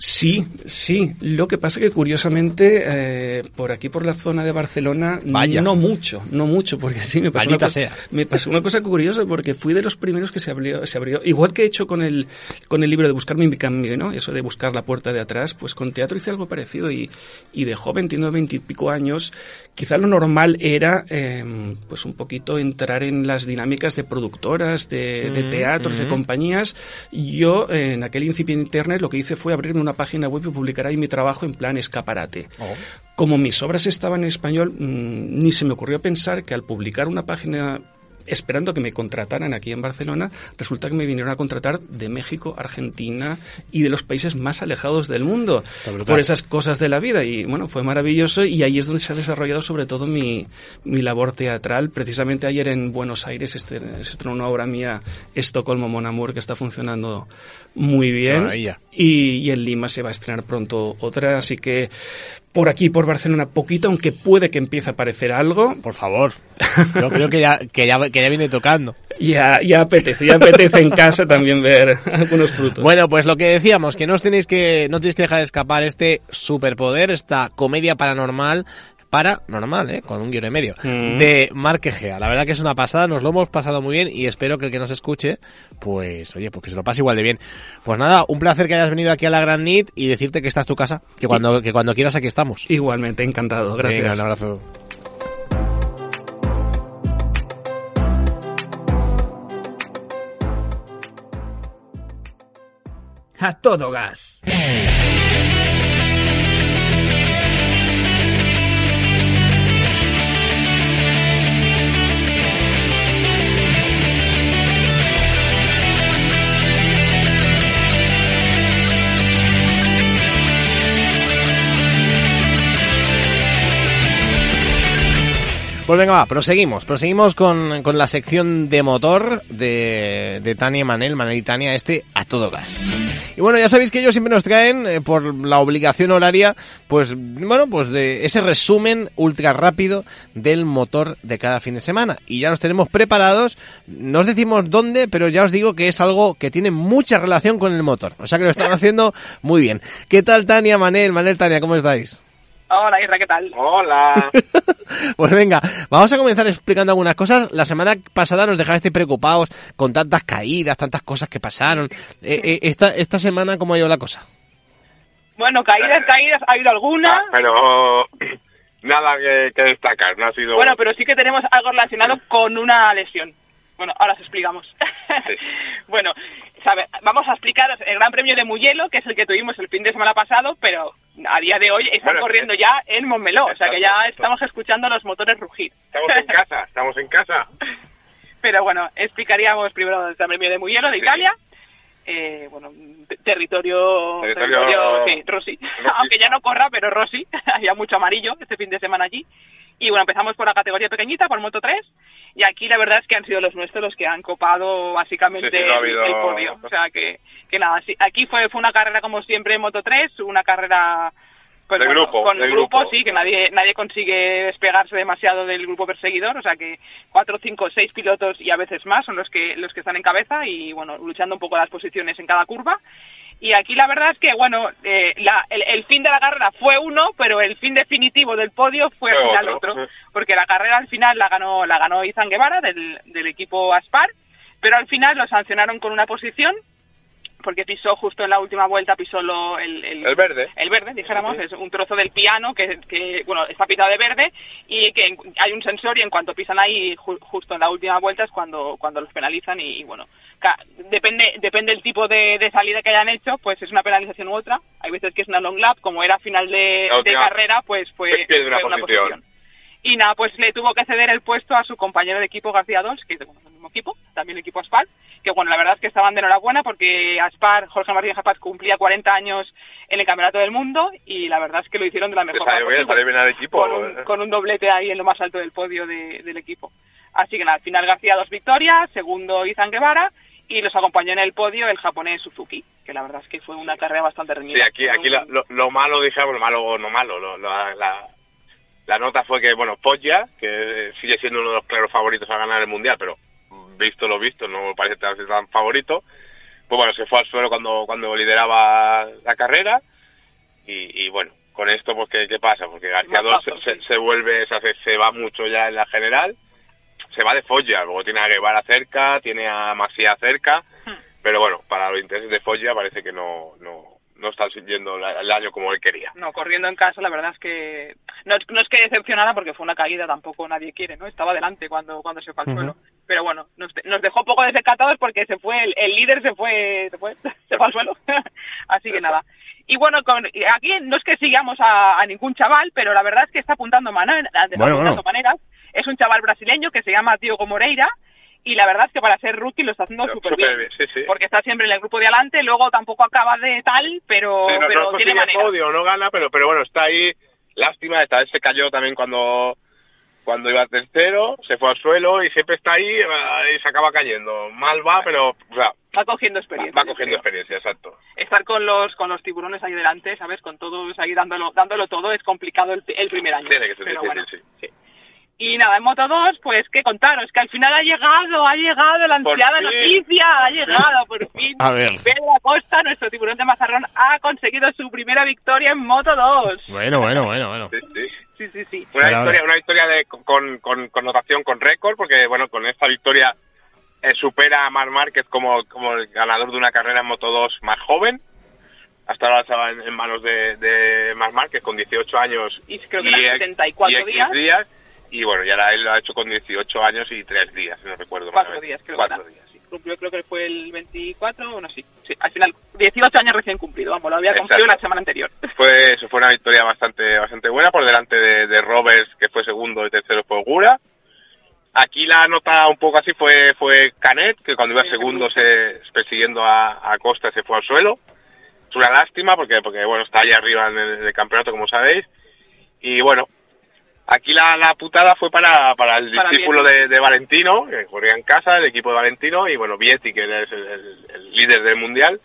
Sí, sí. Lo que pasa que curiosamente eh, por aquí por la zona de Barcelona no mucho, no mucho, porque sí me pasó, una cosa, me pasó una cosa curiosa porque fui de los primeros que se abrió, se abrió, igual que he hecho con el con el libro de buscar mi cambio, ¿no? Eso de buscar la puerta de atrás, pues con teatro hice algo parecido y, y de joven, teniendo veintipico años, quizá lo normal era eh, pues un poquito entrar en las dinámicas de productoras, de, de mm, teatros, de mm. compañías. Yo en aquel incipiente internet lo que hice fue abrirme una página web y publicar ahí mi trabajo en plan escaparate. Oh. Como mis obras estaban en español, mm, ni se me ocurrió pensar que al publicar una página esperando que me contrataran aquí en Barcelona, resulta que me vinieron a contratar de México, Argentina y de los países más alejados del mundo por esas cosas de la vida. Y bueno, fue maravilloso y ahí es donde se ha desarrollado sobre todo mi, mi labor teatral. Precisamente ayer en Buenos Aires este, se estrenó una obra mía, Estocolmo Mon Amour, que está funcionando muy bien. Y, y en Lima se va a estrenar pronto otra, así que por aquí, por Barcelona, poquito, aunque puede que empiece a aparecer algo. Por favor. Yo creo que ya, que ya, que ya viene tocando. Ya, ya apetece, ya apetece en casa también ver algunos frutos. Bueno, pues lo que decíamos, que no os tenéis que, no tenéis que dejar de escapar este superpoder, esta comedia paranormal para normal, ¿eh? con un guion en medio, mm. de Marquegea. La verdad que es una pasada, nos lo hemos pasado muy bien y espero que el que nos escuche, pues oye, pues que se lo pase igual de bien. Pues nada, un placer que hayas venido aquí a la Gran Nit y decirte que esta es tu casa, que cuando, que cuando quieras aquí estamos. Igualmente, encantado, gracias. Venga, un abrazo. A todo gas. Pues venga, va, proseguimos. Proseguimos con, con la sección de motor de, de Tania Manel, Manel y Tania, este a todo gas. Y bueno, ya sabéis que ellos siempre nos traen, eh, por la obligación horaria, pues, bueno, pues de ese resumen ultra rápido del motor de cada fin de semana. Y ya los tenemos preparados. No os decimos dónde, pero ya os digo que es algo que tiene mucha relación con el motor. O sea que lo están haciendo muy bien. ¿Qué tal Tania, Manel? Manel, Tania, ¿cómo estáis? Hola Isra, ¿qué tal? Hola. <laughs> pues venga, vamos a comenzar explicando algunas cosas. La semana pasada nos dejaste preocupados con tantas caídas, tantas cosas que pasaron. Eh, eh, esta, esta semana, ¿cómo ha ido la cosa? Bueno, caídas, caídas, ha habido alguna. Pero <clears throat> nada que, destacar, no ha sido... Bueno, pero sí que tenemos algo relacionado con una lesión. Bueno, ahora os explicamos. <laughs> bueno, vamos a explicaros el Gran Premio de Muyelo, que es el que tuvimos el fin de semana pasado, pero a día de hoy están corriendo ya en Montmeló, o sea que ya estamos escuchando los motores rugir. Estamos en casa, <laughs> estamos en casa. Pero bueno, explicaríamos primero el Gran Premio de Muyelo de Italia. Eh, bueno, territorio, territorio, sí, Rossi. <laughs> Aunque ya no corra, pero Rossi, <laughs> había mucho amarillo este fin de semana allí. Y bueno, empezamos por la categoría pequeñita, por Moto 3, y aquí la verdad es que han sido los nuestros los que han copado básicamente el podio. O sea que, que nada, sí, aquí fue, fue una carrera como siempre en Moto 3, una carrera Pues bueno, grupo, con el grupo, grupo. sí, que nadie nadie consigue despegarse demasiado del grupo perseguidor, o sea que cuatro, cinco, seis pilotos y a veces más son los que los que están en cabeza y bueno, luchando un poco las posiciones en cada curva. Y aquí la verdad es que, bueno, eh, la- el, el fin de la carrera fue uno, pero el fin definitivo del podio fue al final otro. otro, porque la carrera al final la ganó la ganó Izan Guevara del, del equipo Aspar, pero al final lo sancionaron con una posición porque pisó justo en la última vuelta, pisó lo, el, El verde. el verde, dijéramos, es un trozo del piano que, que, bueno, está pintado de verde y que en- hay un sensor y en cuanto pisan ahí ju- justo en la última vuelta es cuando, cuando los penalizan y, bueno, ca- depende depende del tipo de, de salida que hayan hecho, pues es una penalización u otra. Hay veces que es una long lap, como era final de, carrera, pues fue, una fue una posición. posición. Y nada, pues le tuvo que ceder el puesto a su compañero de equipo García Dols, que es del mismo equipo, también el equipo Aspar, que bueno, la verdad es que estaban de enhorabuena porque Aspar, Jorge Martínez Aspar cumplía 40 años en el Campeonato del Mundo y la verdad es que lo hicieron de la mejor salió manera bien, posible, salió bien al equipo. con, un, con un doblete ahí en lo más alto del podio de- del equipo. Así que nada, al final García dos victorias, segundo Izan Guevara y los acompañó en el podio el japonés Suzuki, que la verdad es que fue una carrera bastante reñida. Sí, aquí, aquí lo, lo- lo malo, dijéramos, lo malo o no malo, lo- la, la nota fue que, bueno, Foggia, que sigue siendo uno de los claros favoritos a ganar el Mundial, pero visto lo visto, no parece tan, favorito, pues bueno, se fue al suelo cuando, cuando lideraba la carrera y, y bueno, con esto, pues, ¿qué, qué pasa? Porque García se, sí. se vuelve, se, hace- se va mucho ya en la general, se va de Foggia, luego tiene a Guevara cerca, tiene a Masía cerca, Hmm. pero bueno, para los intereses de Foggia parece que no, no, no está siguiendo la- el año como él quería. No, corriendo en casa, la verdad es que no, es- no es que decepcionara porque fue una caída, tampoco nadie quiere, ¿no? Estaba delante cuando cuando se fue al suelo. Pero bueno, nos, de- nos dejó poco descatados porque se fue, el, el líder se fue, se fue, <laughs> se fue al suelo. <laughs> Así que nada. Y bueno, con, aquí no es que sigamos a, a ningún chaval, pero la verdad es que está apuntando, mane- Bueno, apuntando bueno. maneras. Es un chaval brasileño que se llama Diogo Moreira y la verdad es que para ser rookie lo está haciendo súper bien. bien, sí, sí. Porque está siempre en el grupo de adelante, luego tampoco acaba de tal, pero, Sí, no, pero no tiene manera. podio, no gana, pero, pero bueno, está ahí. Lástima, esta vez se cayó también cuando cuando iba tercero, se fue al suelo y siempre está ahí y se acaba cayendo. Mal va, pero o sea, Va cogiendo experiencia. va cogiendo experiencia, exacto. Estar con los con los tiburones ahí delante, ¿sabes? Con todos ahí dándolo dándolo todo es complicado el, el primer año. Tiene que ser Pero difícil, bueno, sí. Y nada, en Moto 2, pues qué contaros, que al final ha llegado, ha llegado la ansiada noticia, ha llegado por <laughs> fin. A ver. Pedro Acosta, nuestro tiburón de Mazarrón, ha conseguido su primera victoria en Moto 2. Bueno, bueno, bueno, bueno. Sí, sí. Sí, sí, sí. Una victoria, ahora. una victoria de, con, con connotación con récord, porque bueno, con esta victoria eh, supera a Mar Márquez como, como el ganador de una carrera en Moto 2 más joven. Hasta ahora estaba en, en manos de, de Mar Márquez con 18 años Y creo que eran 74 y X días. días. Y bueno, y ahora él lo ha hecho con 18 años y 3 días, no recuerdo. más o Cuatro menos. días, creo días. Sí, cumplió, creo que fue el 24, o no, sí. sí. Al final, 18 años recién cumplido, vamos, lo había cumplido Exacto. la semana anterior. <laughs> Fue, eso fue una victoria bastante bastante buena por delante de, de Roberts, que fue segundo y tercero fue Ogura. Aquí la nota un poco así fue fue Canet, que cuando iba Sí, segundo se persiguiendo a, a Costa se fue al suelo. Es una lástima porque porque bueno está ahí arriba en el, en el campeonato como sabéis. Y bueno, aquí la, la putada fue para, para el Para discípulo de, de Valentino, que corría en casa, el equipo de Valentino, y bueno, Vietti, que es el, el- el líder del mundial,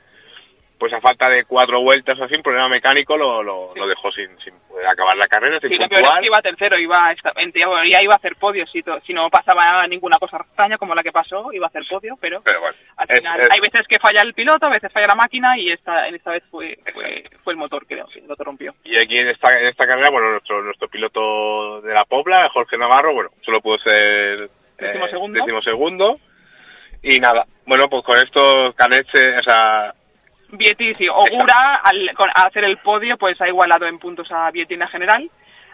pues a falta de cuatro vueltas o así, un problema mecánico lo, lo, Sí. lo dejó sin, sin poder acabar la carrera, sin Sí, lo peor es puntuar. que iba tercero, iba, en teoría iba a hacer podio, si, to- si no pasaba ninguna cosa extraña como la que pasó, iba a hacer podio, pero Pero bueno, al final es- hay veces que falla el piloto, a veces falla la máquina y esta, en esta vez fue, fue, fue el motor que el motor rompió. y aquí en esta, en esta carrera, bueno, nuestro, nuestro piloto de la Pobla, Jorge Navarro, bueno, solo pudo ser Décimo segundo. décimo segundo. Y nada, bueno, pues con esto Canet, se- o sea, Vietti, sí, Ogura al, con- al hacer el podio pues ha igualado en puntos a Vietti en la general,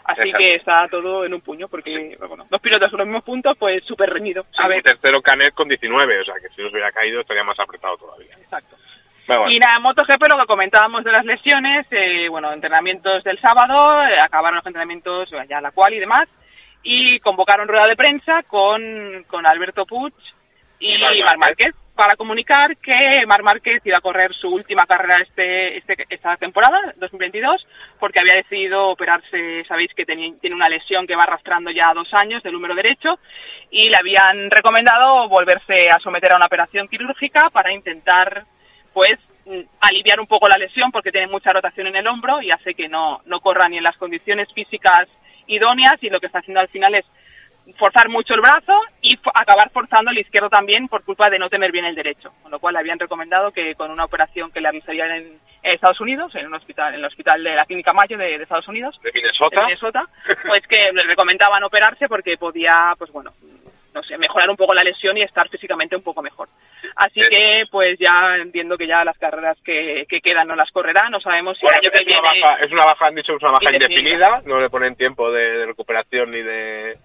así Exacto. que está todo en un puño, porque bueno, dos pilotos con los mismos puntos, pues súper reñido. A sí, ver, tercero Canet con 19, o sea que si nos hubiera caído estaría más apretado todavía. exacto. Bueno, Y nada, MotoGP lo que comentábamos de las lesiones, eh, bueno, entrenamientos del sábado, eh, acabaron los entrenamientos, ya la cual y demás, y convocaron rueda de prensa con, con Alberto Puig y Y Mar Márquez. Para comunicar que Mar Márquez iba a correr su última carrera este, este esta temporada, 2022, porque había decidido operarse, sabéis que tenía- tiene una lesión que va arrastrando ya dos años del húmero derecho, y le habían recomendado volverse a someter a una operación quirúrgica para intentar pues mm, aliviar un poco la lesión porque tiene mucha rotación en el hombro y hace que no, no corra ni en las condiciones físicas idóneas y lo que está haciendo al final es forzar mucho el brazo acabar forzando el izquierdo también por culpa de no tener bien el derecho. Con lo cual le habían recomendado que con una operación que le avisarían en, Estados Unidos, en un hospital, en el hospital de la Clínica Mayo de, Estados Unidos, de Minnesota, de Minnesota pues que le recomendaban operarse porque podía, pues bueno, no sé, mejorar un poco la lesión y estar físicamente un poco mejor. Así que, pues ya entiendo que ya las carreras que, quedan no las correrá, no sabemos si el año que viene... es una baja, han dicho, es una baja indefinida, no le ponen tiempo de recuperación ni de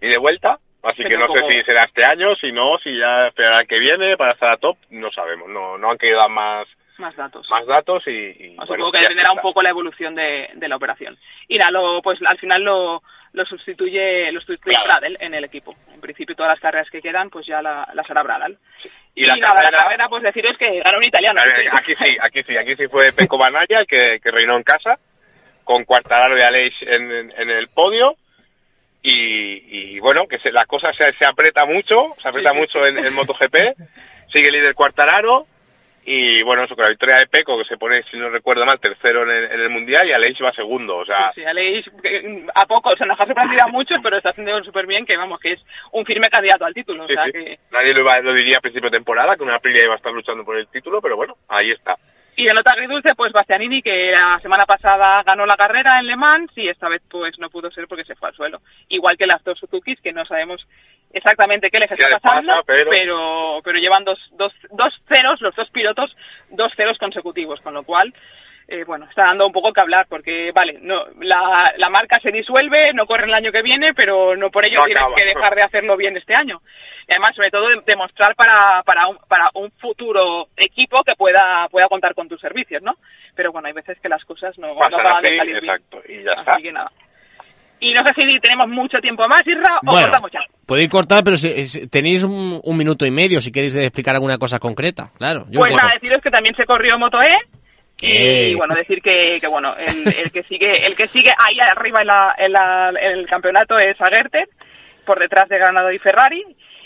y de vuelta. Así que no sé si será este año, si no, si ya esperará el que viene para estar a top, no sabemos. No, no han querido dar más, más datos. Más datos y. supongo que dependerá un poco la evolución de, de la operación. Y nada, lo, pues al final lo, lo sustituye, lo sustituye Bradel en el equipo. En principio todas las carreras que quedan, pues ya la, las hará Bradel. Y, la, nada, carrera, la carrera, pues deciros que ganó un italiano. aquí sí, aquí sí, aquí sí fue Pecco Banaya que, que reinó en casa, con Quartararo y Aleix en, en el podio y, bueno, que se, la cosa se, se aprieta mucho, se aprieta mucho en, en MotoGP, sigue el líder Cuartararo y bueno, eso con la victoria de Peco, que se pone, si no recuerdo mal, tercero en el, en el Mundial y Aleix va segundo, o sea... Sí, Aleix a poco, o sea, nos ha sorprendido mucho, pero está haciendo súper bien, que vamos, que es un firme candidato al título, o sea que... Nadie lo, lo diría a principio de temporada, que una Aprilia iba a estar luchando por el título, pero bueno, ahí está. Y de nota agridulce, pues Bastianini, que la semana pasada ganó la carrera en Le Mans y esta vez pues no pudo ser porque se fue al suelo. Igual que las dos Suzukis, que no sabemos exactamente qué les está pasando, pero... pero... llevan dos, dos, dos ceros, los dos pilotos, dos ceros consecutivos, con lo cual, eh, bueno, está dando un poco que hablar, porque, vale, no la, la marca se disuelve, no corre el año que viene, pero no por ello tiene que dejar de hacerlo bien este año y además sobre todo demostrar para, para, un, para un futuro equipo que pueda, pueda contar con tus servicios, ¿no? Pero bueno, hay veces que las cosas no, van a salir exacto, y ya está. que nada. Y no sé si tenemos mucho tiempo más, Isra, o cortamos ya. Podéis cortar, pero si, tenéis un, un, minuto y medio si queréis explicar alguna cosa concreta, claro. pues nada, deciros que también se corrió Moto E, y bueno decir que, que bueno el, el, que sigue el que sigue ahí arriba en, la, en, la, en el campeonato es Agerter por detrás de Granado y Ferrari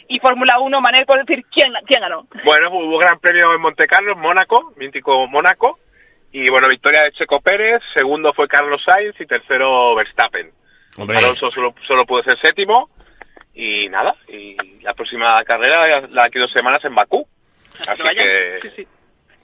y Fórmula 1, Manel, por decir quién, quién ganó. Bueno, hubo gran premio en Monte Carlo, Mónaco, mítico Mónaco, y bueno, victoria de Checo Pérez, segundo fue Carlos Sainz y tercero Verstappen. Alonso solo, solo pudo ser séptimo, y nada, y la próxima carrera la aquí dos semanas en Bakú. Así que... Sí, sí.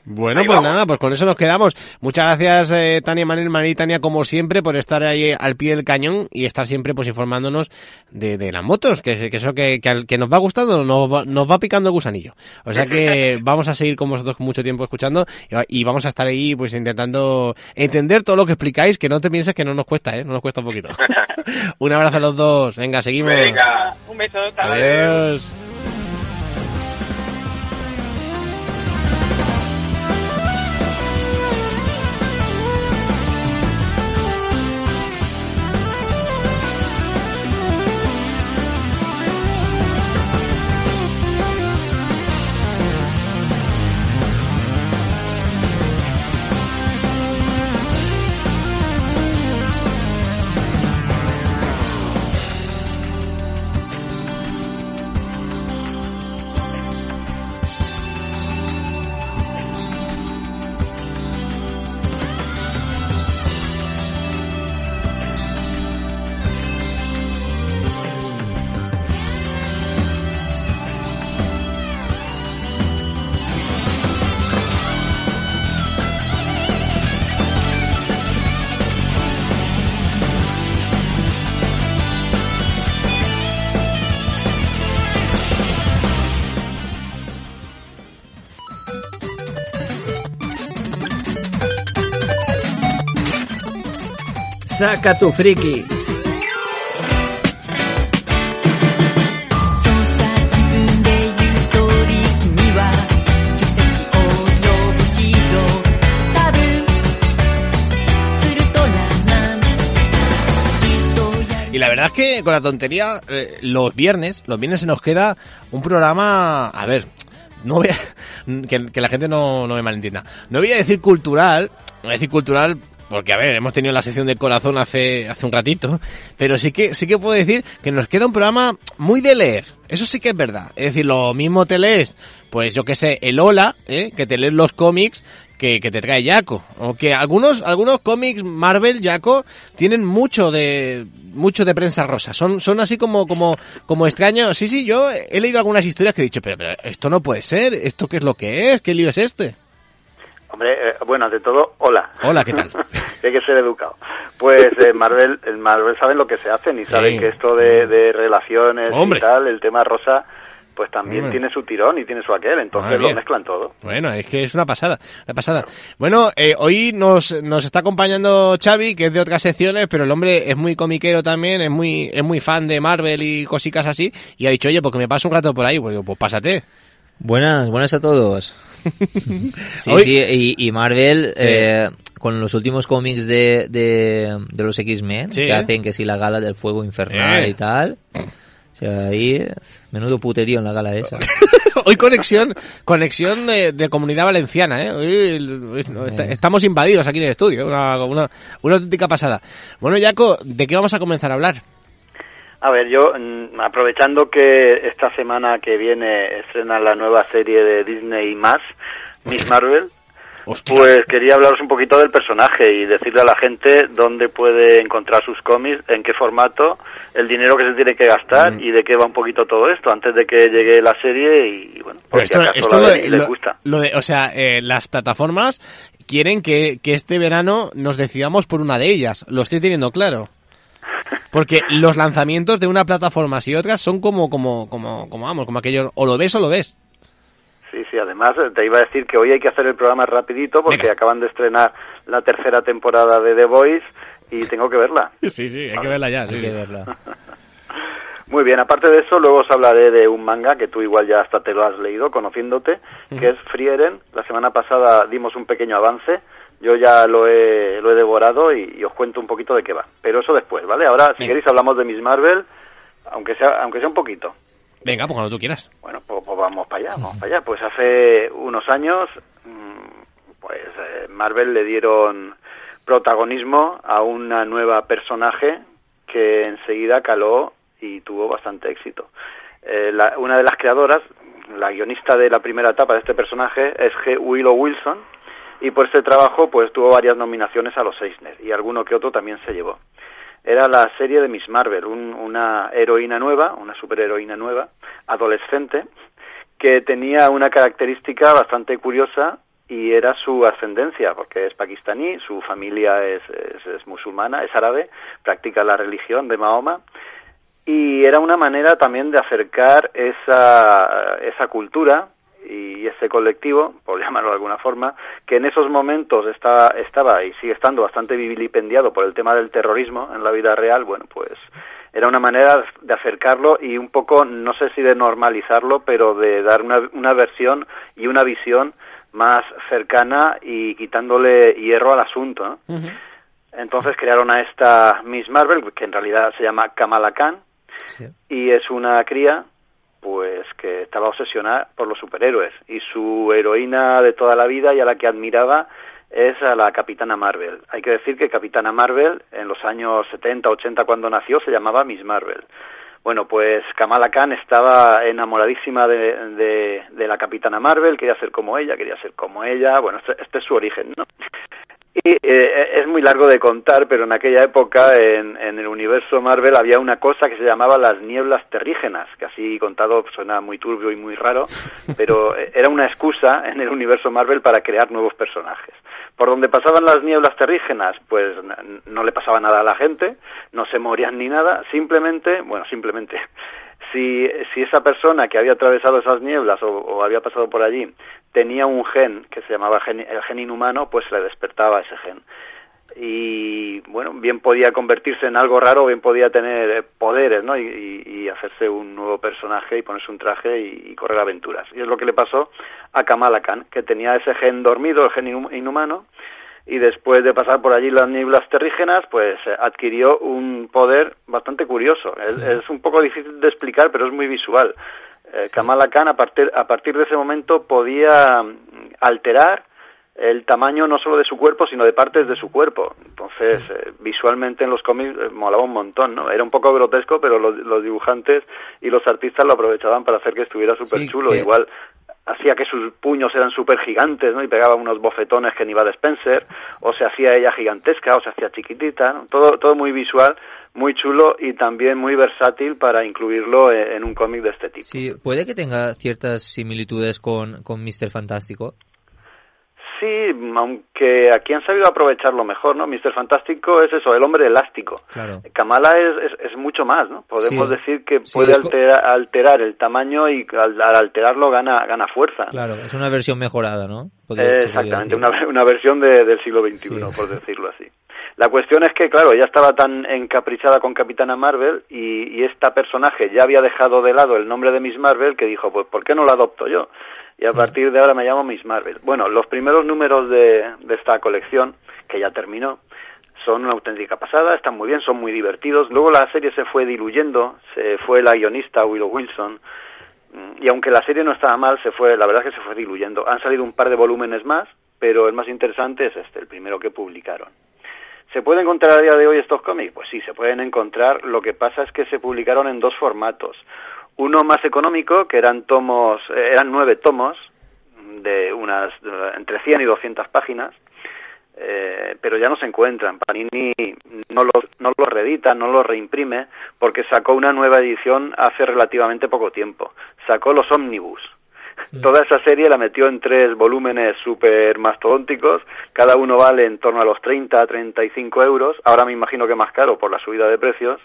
Bueno, pues nada, pues con eso nos quedamos. Muchas gracias, eh, Tania Manel, María Tania, como siempre, por estar ahí al pie del cañón y estar siempre pues informándonos de, de las motos, que, que eso que, que, nos va gustando, nos va, nos va picando el gusanillo. O sea que <laughs> vamos a seguir con vosotros mucho tiempo escuchando y, vamos a estar ahí pues intentando entender todo lo que explicáis, que no te pienses que no nos cuesta, ¿eh? No nos cuesta un poquito. <laughs> un abrazo a los dos. Venga, seguimos. Venga, un beso. Adiós. Saca tu friki. Y la verdad es que con la tontería, eh, los viernes, los viernes se nos queda un programa, a ver, no voy a, <laughs> que, la gente no, no me malentienda. No voy a decir cultural, voy a decir cultural porque a ver, hemos tenido la sección del corazón hace, hace un ratito, pero sí que, sí que puedo decir que nos queda un programa muy de leer. Eso sí que es verdad. Es decir, lo mismo te lees, pues yo que sé, el Hola, ¿eh? que te lees los cómics que, que te trae Jaco. O que algunos, algunos cómics Marvel, Jaco, tienen mucho de, mucho de prensa rosa. Son, son así como, como, como extraños. Sí, sí, yo he leído algunas historias que he dicho, pero, pero esto no puede ser. ¿Esto qué es lo que es? ¿Qué lío es este? Hombre, eh, bueno, ante todo, hola. Hola, ¿qué tal? <laughs> Hay que ser educado. Pues eh, Marvel, el Marvel saben lo que se hacen y saben Sí. que esto de, de relaciones Hombre. y tal, el tema rosa, pues también Hombre. tiene su tirón y tiene su aquel, entonces Madre lo mía. mezclan todo. Bueno, es que es una pasada, una pasada. Bueno, eh, hoy nos, nos está acompañando Xavi, que es de otras secciones, pero el hombre es muy comiquero también, es muy, es muy fan de Marvel y cositas así, y ha dicho, oye, porque me paso un rato por ahí, pues pues pásate. Buenas, buenas a todos. Sí, Hoy- sí, y, y Marvel, eh, con los últimos cómics de, de, de los X-Men, Sí. que hacen que si la gala del fuego infernal Eh. y tal. O sea, ahí, menudo puterío en la gala esa. <laughs> Hoy conexión, conexión de, de comunidad valenciana, ¿eh? Hoy, est- estamos invadidos aquí en el estudio, una, una, una auténtica pasada. Bueno, Jaco, ¿de qué vamos a comenzar a hablar? A ver, yo, mm, aprovechando que esta semana que viene estrena la nueva serie de Disney más, Miss Marvel, Hostia. pues quería hablaros un poquito del personaje y decirle a la gente dónde puede encontrar sus cómics, en qué formato, el dinero que se tiene que gastar Mm. y de qué va un poquito todo esto antes de que llegue la serie y, bueno, por Pero si esto, acaso esto la de- les lo- gusta. lo de- o sea, eh, las plataformas quieren que, que este verano nos decidamos por una de ellas. Lo estoy teniendo claro. Porque los lanzamientos de una plataforma y otras son como, como, como, como vamos, como aquello, o lo ves o lo ves. Sí, sí, además eh, te iba a decir que hoy hay que hacer el programa rapidito porque Venga. acaban de estrenar la tercera temporada de The Voice y tengo que verla. <laughs> Sí, sí, hay que verla ya. Hay que verla. <laughs> Muy bien, aparte de eso, luego os hablaré de un manga que tú igual ya hasta te lo has leído, conociéndote, que es Frieren. La semana pasada dimos un pequeño avance, yo ya lo he, lo he devorado y, y os cuento un poquito de qué va. Pero eso después, ¿vale? Ahora, si queréis, hablamos de Miss Marvel, aunque sea, aunque sea un poquito. Venga, pues cuando tú quieras. Bueno, pues, pues vamos para allá, vamos para allá. Pues hace unos años, mm, pues eh, Marvel le dieron protagonismo a una nueva personaje que enseguida caló y tuvo bastante éxito. Eh, la- una de las creadoras, la guionista de la primera etapa de este personaje, es G. Willow Wilson, y por este trabajo pues tuvo varias nominaciones a los Eisner, y alguno que otro también se llevó. Era la serie de Miss Marvel, un- una heroína nueva, una superheroína nueva, adolescente, que tenía una característica bastante curiosa y era su ascendencia, porque es pakistaní, su familia es, es- es musulmana, es árabe, practica la religión de Mahoma, y era una manera también de acercar esa, esa cultura y ese colectivo, por <laughs> llamarlo de alguna forma, que en esos momentos estaba, estaba y sigue estando bastante vilipendiado por el tema del terrorismo en la vida real, bueno, pues era una manera de acercarlo y un poco, no sé si de normalizarlo, pero de dar una, una versión y una visión más cercana y quitándole hierro al asunto, ¿no? Entonces crearon a esta Miss Marvel, que en realidad se llama Kamala Khan, Sí. y es una cría pues que estaba obsesionada por los superhéroes y su heroína de toda la vida y a la que admiraba es a la Capitana Marvel. Hay que decir que Capitana Marvel en los años 70, 80 cuando nació se llamaba Miss Marvel. Bueno, pues Kamala Khan estaba enamoradísima de, la Capitana Marvel, quería ser como ella, quería ser como ella, bueno, este, este es su origen, ¿no? Y eh, es muy largo de contar, pero en aquella época en, en el universo Marvel había una cosa que se llamaba las nieblas terrígenas, que así contado suena muy turbio y muy raro, <laughs> pero eh, era una excusa en el universo Marvel para crear nuevos personajes. Por donde pasaban las nieblas terrígenas, pues no le pasaba nada a la gente, no se morían ni nada, simplemente, bueno, simplemente, si, si esa persona que había atravesado esas nieblas o, había pasado por allí tenía un gen que se llamaba gen- el gen inhumano, pues le despertaba ese gen. Y bueno, bien podía convertirse en algo raro, bien podía tener eh, poderes, ¿no? Y, y- hacerse un nuevo personaje y ponerse un traje y, correr aventuras. Y es lo que le pasó a Kamala Khan, que tenía ese gen dormido, el gen inhum- inhumano, y después de pasar por allí las nieblas terrígenas, pues eh, adquirió un poder bastante curioso. Es, es un poco difícil de explicar, pero es muy visual. Eh, Kamala Khan, a partir, a partir de ese momento, podía mm, alterar el tamaño no solo de su cuerpo, sino de partes de su cuerpo. Entonces, eh, visualmente en los cómics eh, molaba un montón, ¿no? Era un poco grotesco, pero los, los dibujantes y los artistas lo aprovechaban para hacer que estuviera súper chulo. Igual hacía que sus puños eran súper gigantes, ¿no? Y pegaba unos bofetones que ni va de Spencer, o se hacía ella gigantesca, o se hacía chiquitita. Todo, todo muy visual, muy chulo y también muy versátil para incluirlo en, en un cómic de este tipo. Sí, puede que tenga ciertas similitudes con, con Mr. Fantástico. Sí, aunque aquí han sabido aprovecharlo mejor, ¿no? Mister Fantástico es eso, el hombre elástico. Claro. Kamala es, es, es mucho más, ¿no? Podemos sí. decir que sí, puede alterar, alterar, el tamaño y al, al, alterarlo gana, gana fuerza. Claro, es una versión mejorada, ¿no? Podría, exactamente, una, una versión de, del siglo XXI, sí. por decirlo así. La cuestión es que, claro, ella estaba tan encaprichada con Capitana Marvel y, y, esta personaje ya había dejado de lado el nombre de Miss Marvel que dijo, pues, ¿por qué no la adopto yo? Y a partir de ahora me llamo Miss Marvel. Bueno, los primeros números de, de esta colección, que ya terminó, son una auténtica pasada, están muy bien, son muy divertidos. Luego la serie se fue diluyendo, se fue la guionista Willow Wilson, y aunque la serie no estaba mal, se fue, la verdad es que se fue diluyendo. Han salido un par de volúmenes más, pero el más interesante es este, el primero que publicaron. ¿Se puede encontrar a día de hoy estos cómics? Pues sí, se pueden encontrar. Lo que pasa es que se publicaron en dos formatos. Uno más económico, que eran tomos, eran nueve tomos, de unas entre 100 y 200 páginas, eh, pero ya no se encuentran. Panini no los, no los reedita, no los reimprime, porque sacó una nueva edición hace relativamente poco tiempo. Sacó los ómnibus. Toda esa serie la metió en tres volúmenes súper mastodónticos, cada uno vale en torno a los 30 a 35 euros, ahora me imagino que más caro por la subida de precios,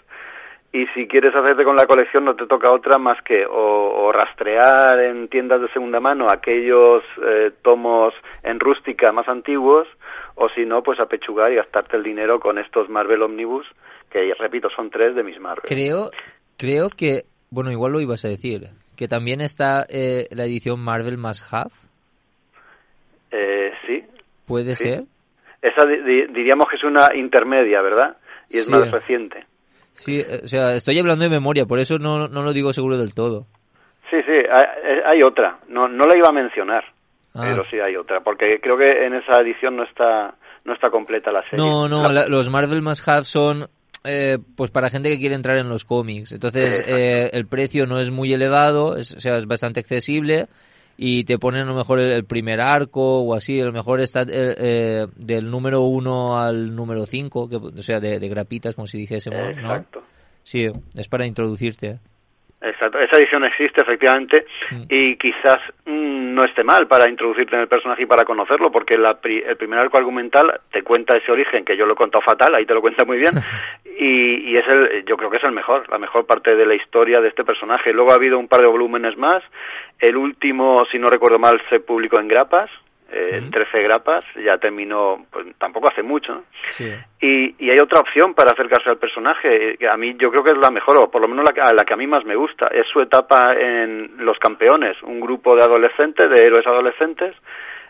y si quieres hacerte con la colección no te toca otra más que o, o rastrear en tiendas de segunda mano aquellos eh, tomos en rústica más antiguos o si no pues apechugar y gastarte el dinero con estos Marvel Omnibus que repito son tres de mis Marvel. Creo creo que bueno igual lo ibas a decir que también está eh, la edición Marvel más Half eh, sí puede sí. ser esa di diríamos que es una intermedia verdad y es sí. más reciente Sí, o sea, estoy hablando de memoria, por eso no, no lo digo seguro del todo. Sí, sí, hay, hay otra. No, no la iba a mencionar, ah. pero sí hay otra, porque creo que en esa edición no está no está completa la serie. No, no, la... La, los Marvel Must Have son eh, pues para gente que quiere entrar en los cómics. Entonces, eh, el precio no es muy elevado, es, o sea, es bastante accesible y te ponen a lo mejor el, el primer arco o así, a lo mejor está eh, eh, del número 1 al número 5, que, o sea, de, de, grapitas, como si dijésemos, Exacto. ¿no? Sí, es para introducirte. Exacto, esa edición existe efectivamente mm. y quizás mmm, no esté mal para introducirte en el personaje y para conocerlo, porque la pri el primer arco argumental te cuenta ese origen, que yo lo he contado fatal, ahí te lo cuenta muy bien, <laughs> y, y, es el, yo creo que es el mejor, la mejor parte de la historia de este personaje. Luego ha habido un par de volúmenes más, el último, si no recuerdo mal, se publicó en grapas, eh, uh -huh. 13 grapas, ya terminó, pues tampoco hace mucho. Sí. Y, y, hay otra opción para acercarse al personaje, que a mí yo creo que es la mejor, o por lo menos la que, la que a mí más me gusta, es su etapa en Los Campeones, un grupo de adolescentes, de héroes adolescentes,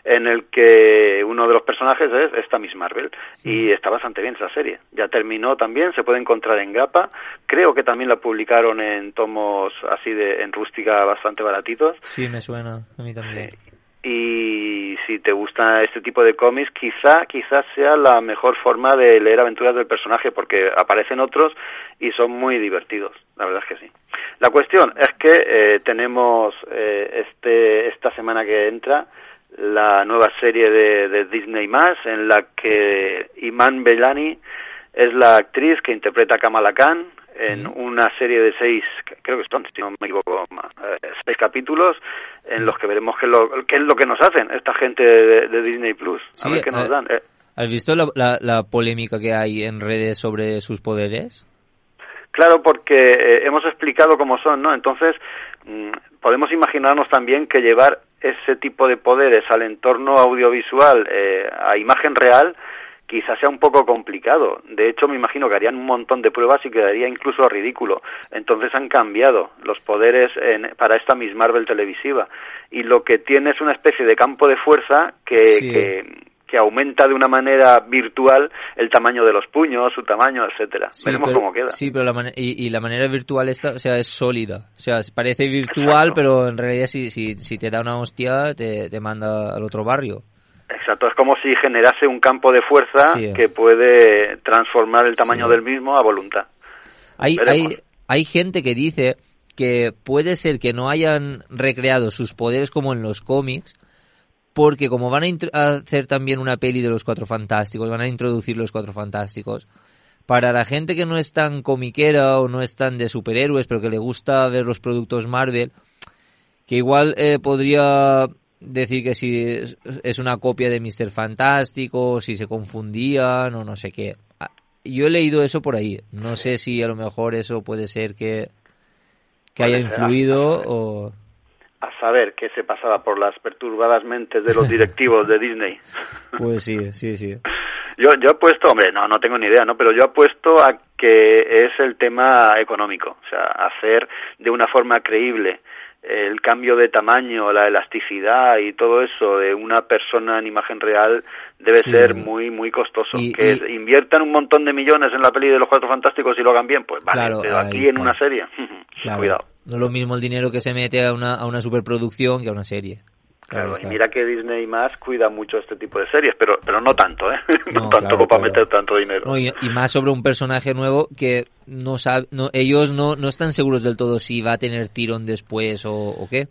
en el que uno de los personajes es esta Miss Marvel y está bastante bien esa serie. Ya terminó también, se puede encontrar en grapa. Creo que también la publicaron en tomos así de en rústica bastante baratitos. Sí, me suena, a mí también. Sí y si te gusta este tipo de cómics quizá quizás sea la mejor forma de leer aventuras del personaje porque aparecen otros y son muy divertidos la verdad es que sí. La cuestión es que eh, tenemos eh, este esta semana que entra la nueva serie de, de Disney más en la que Iman Belani es la actriz que interpreta a Kamala Khan en una serie de seis, creo que son, si no me equivoco, eh, seis capítulos en los que veremos qué es lo, qué es lo que nos hacen esta gente de, de Disney Plus. Sí, a ver qué nos dan. Eh. ¿Has visto la, la, la, polémica que hay en redes sobre sus poderes? Claro, porque eh, hemos explicado cómo son, ¿no? Entonces, mmm, podemos imaginarnos también que llevar ese tipo de poderes al entorno audiovisual, eh, a imagen real, quizás sea un poco complicado. De hecho, me imagino que harían un montón de pruebas y quedaría incluso ridículo. Entonces han cambiado los poderes en, para esta Miss Marvel televisiva. Y lo que tiene es una especie de campo de fuerza que, sí. que, que, aumenta de una manera virtual el tamaño de los puños, su tamaño, etcétera. Sí, Veremos pero, cómo queda. Sí, pero la y, y, la manera virtual esta, o sea, es sólida. O sea, parece virtual, Exacto. pero en realidad si, si, si te da una hostia te, te manda al otro barrio. Exacto, es como si generase un campo de fuerza que puede transformar el tamaño del mismo a voluntad. Hay, hay, hay gente que dice que puede ser que no hayan recreado sus poderes como en los cómics, porque como van a, hacer también una peli de los Cuatro Fantásticos, van a introducir los Cuatro Fantásticos, para la gente que no es tan comiquera o no es tan de superhéroes, pero que le gusta ver los productos Marvel, que igual eh, podría decir que si es una copia de Mr. Fantástico, si se confundían o no sé qué. Ah, yo he leído eso por ahí. No sé si a lo mejor eso puede ser que, que haya influido o... A saber qué se pasaba por las perturbadas mentes de los <laughs> directivos de Disney. Pues sí, sí, sí. Yo, yo apuesto, hombre, no, no tengo ni idea, ¿no? Pero yo apuesto a que es el tema económico. O sea, hacer de una forma creíble el cambio de tamaño, la elasticidad y todo eso de una persona en imagen real debe ser muy muy costoso. que inviertan un montón de millones en la peli de los Cuatro Fantásticos y lo hagan bien, pues vale, pero aquí en una serie, <laughs> cuidado. No es lo mismo el dinero que se mete a una, a una superproducción que a una serie. Claro, y mira que Disney más cuida mucho este tipo de series, pero pero no tanto, ¿eh? <laughs> No, tanto para meter tanto dinero. y, más sobre un personaje nuevo que no sabe, no, ellos no, no están seguros del todo si va a tener tirón después o, o qué.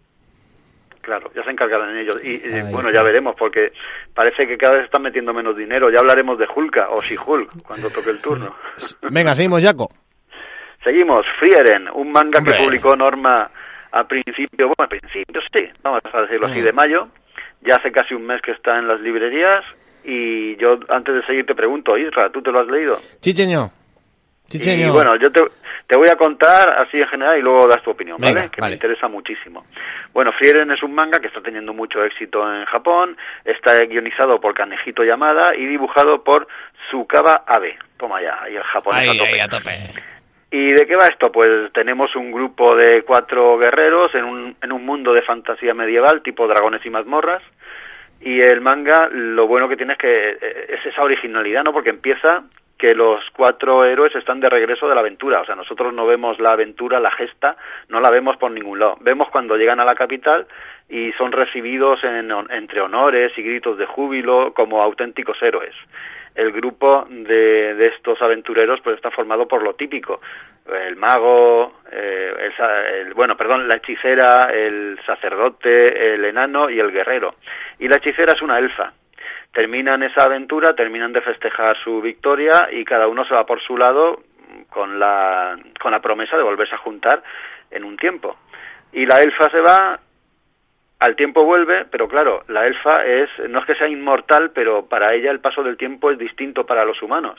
Claro, ya se encargarán ellos. Y, bueno, ya veremos, porque parece que cada vez están metiendo menos dinero. Ya hablaremos de Hulka o si Hulk cuando toque el turno. <laughs> Venga, seguimos, Jaco. Seguimos. Frieren, un manga que publicó Norma a principio, bueno, a principio sí, vamos a decirlo así, de mayo. Ya hace casi un mes que está en las librerías. Y yo, antes de seguir, te pregunto, Isra, ¿tú te lo has leído? Sí, señor. Sí, y bueno, yo te, te, voy a contar así en general y luego das tu opinión, ¿vale? que me interesa muchísimo. Bueno, Frieren es un manga que está teniendo mucho éxito en Japón, está guionizado por Kanejito Yamada y dibujado por Tsukaba Abe. Toma ya, y el japonés a tope. ¿Y de qué va esto? Pues tenemos un grupo de cuatro guerreros en un, en un mundo de fantasía medieval, tipo dragones y mazmorras. Y el manga, lo bueno que tiene es que eh, es esa originalidad, ¿no? Porque empieza que los cuatro héroes están de regreso de la aventura. O sea, nosotros no vemos la aventura, la gesta, no la vemos por ningún lado. Vemos cuando llegan a la capital y son recibidos en, entre honores y gritos de júbilo como auténticos héroes el grupo de, de, estos aventureros pues está formado por lo típico. El mago eh, el, bueno perdón la hechicera el sacerdote el enano y el guerrero. Y la hechicera es una elfa. Terminan esa aventura terminan de festejar su victoria y cada uno se va por su lado con la con la promesa de volverse a juntar en un tiempo. Y la elfa se va al tiempo vuelve, pero claro, la elfa es, no es que sea inmortal, pero para ella el paso del tiempo es distinto para los humanos.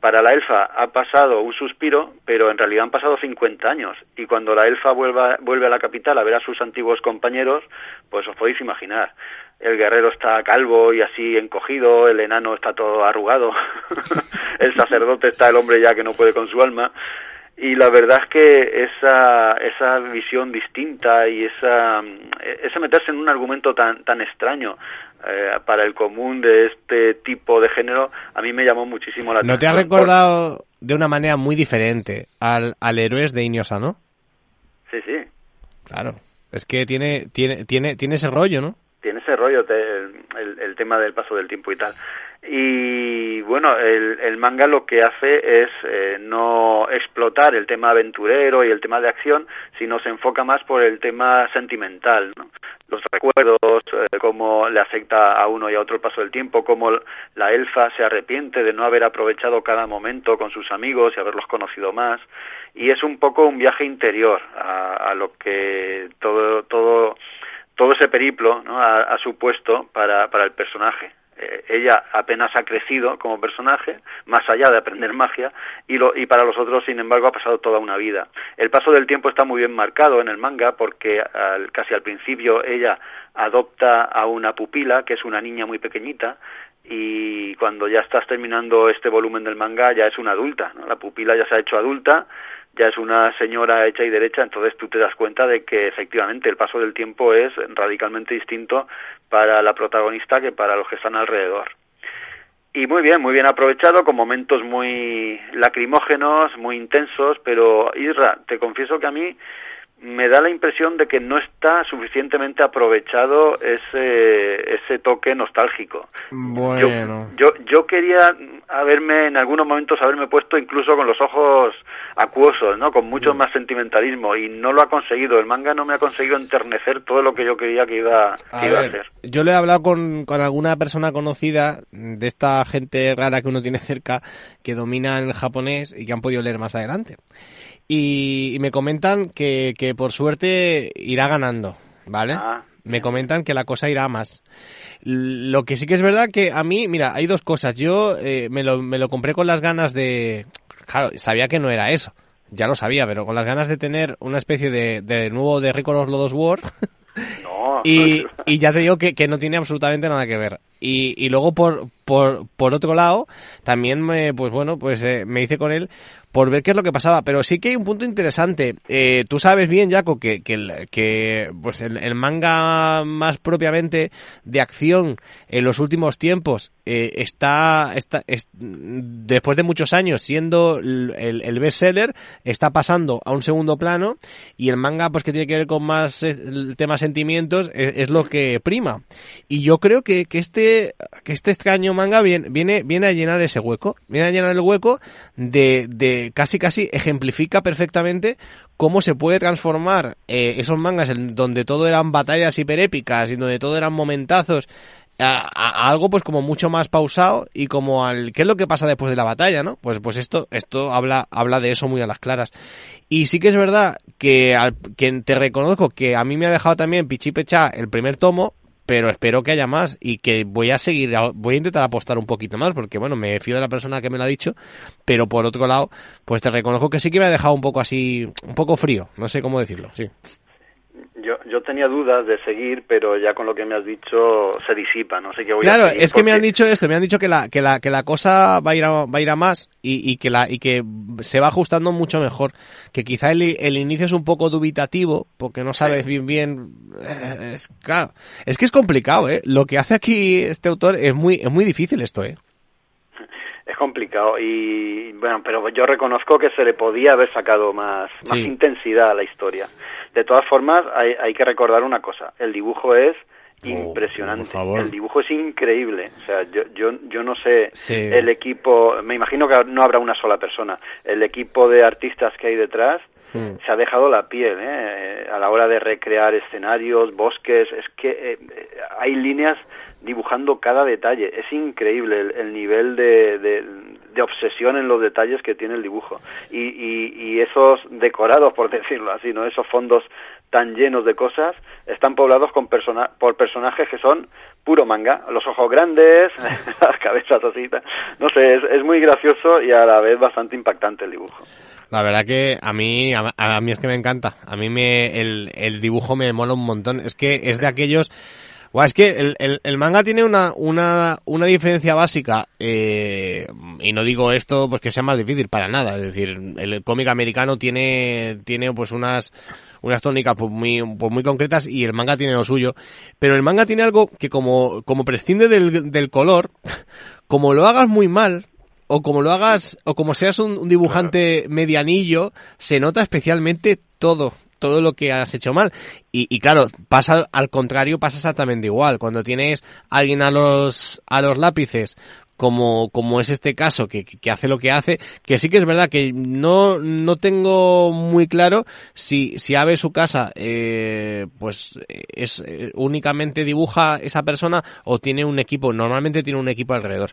Para la elfa ha pasado un suspiro, pero en realidad han pasado 50 años. Y cuando la elfa vuelva, vuelve a la capital a ver a sus antiguos compañeros, pues os podéis imaginar. El guerrero está calvo y así encogido, el enano está todo arrugado, <laughs> el sacerdote está el hombre ya que no puede con su alma y la verdad es que esa, esa visión distinta y esa, ese meterse en un argumento tan, tan extraño eh, para el común de este tipo de género, a mí me llamó muchísimo la atención. ¿No te ha recordado de una manera muy diferente al, al Héroes de Iñosa, no? Sí, sí. Claro. Es que tiene, tiene, tiene, tiene ese rollo, ¿no? Tiene ese rollo, el, el tema del paso del tiempo y tal. Y bueno, el, el manga lo que hace es eh, no explotar el tema aventurero y el tema de acción, sino se enfoca más por el tema sentimental, ¿no? los recuerdos, eh, cómo le afecta a uno y a otro el paso del tiempo, cómo la elfa se arrepiente de no haber aprovechado cada momento con sus amigos y haberlos conocido más. Y es un poco un viaje interior a, a lo que todo, todo, todo ese periplo ¿no? ha, supuesto para, para el personaje. Eh, ella apenas ha crecido como personaje, más allá de aprender magia, y, lo, y para los otros, sin embargo, ha pasado toda una vida. El paso del tiempo está muy bien marcado en el manga porque casi al principio ella adopta a una pupila, que es una niña muy pequeñita, y cuando ya estás terminando este volumen del manga ya es una adulta, la pupila ya se ha hecho adulta, ya es una señora hecha y derecha, entonces tú te das cuenta de que efectivamente el paso del tiempo es radicalmente distinto para la protagonista que para los que están alrededor. Y muy bien, muy bien aprovechado, con momentos muy lacrimógenos, muy intensos, pero Isra, te confieso que a mí me da la impresión de que no está suficientemente aprovechado ese, ese toque nostálgico. Bueno. Yo, yo, quería haberme, en algunos momentos, haberme puesto incluso con los ojos acuosos, ¿no? Con mucho mm. más sentimentalismo y no lo ha conseguido. El manga no me ha conseguido enternecer todo lo que yo creía que iba, a, hacer. Yo le he hablado con, con alguna persona conocida de esta gente rara que uno tiene cerca que domina el japonés y que han podido leer más adelante. Y, me comentan que, que, por suerte irá ganando, ¿vale? Ah. Me comentan que la cosa irá más. Lo que sí que es verdad que a mí, mira, hay dos cosas. Yo eh, me, lo, me lo compré con las ganas de... Claro, sabía que no era eso. Ya lo sabía, pero con las ganas de tener una especie de, de nuevo de Record of Lodos War. <laughs> No, y, y, ya te digo que, que, no tiene absolutamente nada que ver. Y, y luego por, por, por otro lado, también me, pues bueno, pues eh, me hice con él por ver qué es lo que pasaba. Pero sí que hay un punto interesante. Eh, tú sabes bien, Jaco, que, que, pues el, manga más propiamente de acción en los últimos tiempos eh, está, está después de muchos años siendo el, el bestseller, está pasando a un segundo plano y el manga pues que tiene que ver con más el tema sentimientos es, lo que prima. Y yo creo que, que este que este extraño manga viene, viene, viene a llenar ese hueco, viene a llenar el hueco de casi casi ejemplifica perfectamente cómo se puede transformar eh, esos mangas en donde todo eran batallas hiperépicas y donde todo eran momentazos a, algo pues como mucho más pausado y como al qué es lo que pasa después de la batalla, ¿no? Pues pues esto esto habla habla de eso muy a las claras. Y sí que es verdad que, al, que te reconozco que a mí me ha dejado también Pichipecha el primer tomo, pero espero que haya más y que voy a seguir, voy a intentar apostar un poquito más, porque bueno, me fío de la persona que me lo ha dicho, pero por otro lado, pues te reconozco que sí que me ha dejado un poco así, un poco frío, no sé cómo decirlo, sí. Yo, yo tenía dudas de seguir, pero ya con lo que me has dicho se disipa, no sé qué voy claro, a Claro, es que me han dicho esto, me han dicho que la, que la, que la cosa va a ir a, va a, ir a más y, y, que la, y que se va ajustando mucho mejor. Que quizá el, el inicio es un poco dubitativo, porque no sabes bien bien, eh, es, claro, es que es complicado, eh. Lo que hace aquí este autor es muy, es muy difícil esto, eh es complicado y bueno, pero yo reconozco que se le podía haber sacado más, más intensidad a la historia. De todas formas, hay, hay que recordar una cosa, el dibujo es oh, impresionante. el dibujo es increíble. O sea, yo, yo, yo no sé el equipo, me imagino que no habrá una sola persona. El equipo de artistas que hay detrás hmm. se ha dejado la piel ¿eh? a la hora de recrear escenarios, bosques. Es que eh, hay líneas dibujando cada detalle. Es increíble el, nivel de, de, obsesión en los detalles que tiene el dibujo. Y, esos decorados, por <laughs> decirlo así, ¿no? Esos fondos tan llenos de cosas están poblados con persona por personajes que son puro manga. Los ojos grandes, <laughs> las cabezas así. No sé, es, es muy gracioso y a la vez bastante impactante el dibujo. La verdad que a mí, a, mí es que me encanta. A mí me, el, el dibujo me mola un montón. Es que es de aquellos es que el, el, manga tiene una, una, una diferencia básica, eh, y no digo esto pues que sea más difícil para nada, es decir, el cómic americano tiene, tiene pues unas, unas tónicas pues muy, pues muy concretas y el manga tiene lo suyo, pero el manga tiene algo que como, como prescinde del, del color, <laughs> como lo hagas muy mal, o como lo hagas, o como seas un, un dibujante medianillo, se nota especialmente todo todo lo que has hecho mal. Y, y, claro, pasa al contrario, pasa exactamente igual. Cuando tienes alguien a los, a los lápices como, como es este caso, que, que, hace lo que hace, que sí que es verdad que no, no tengo muy claro si, si Ave su casa, eh, pues es eh, únicamente dibuja esa persona o tiene un equipo, normalmente tiene un equipo alrededor.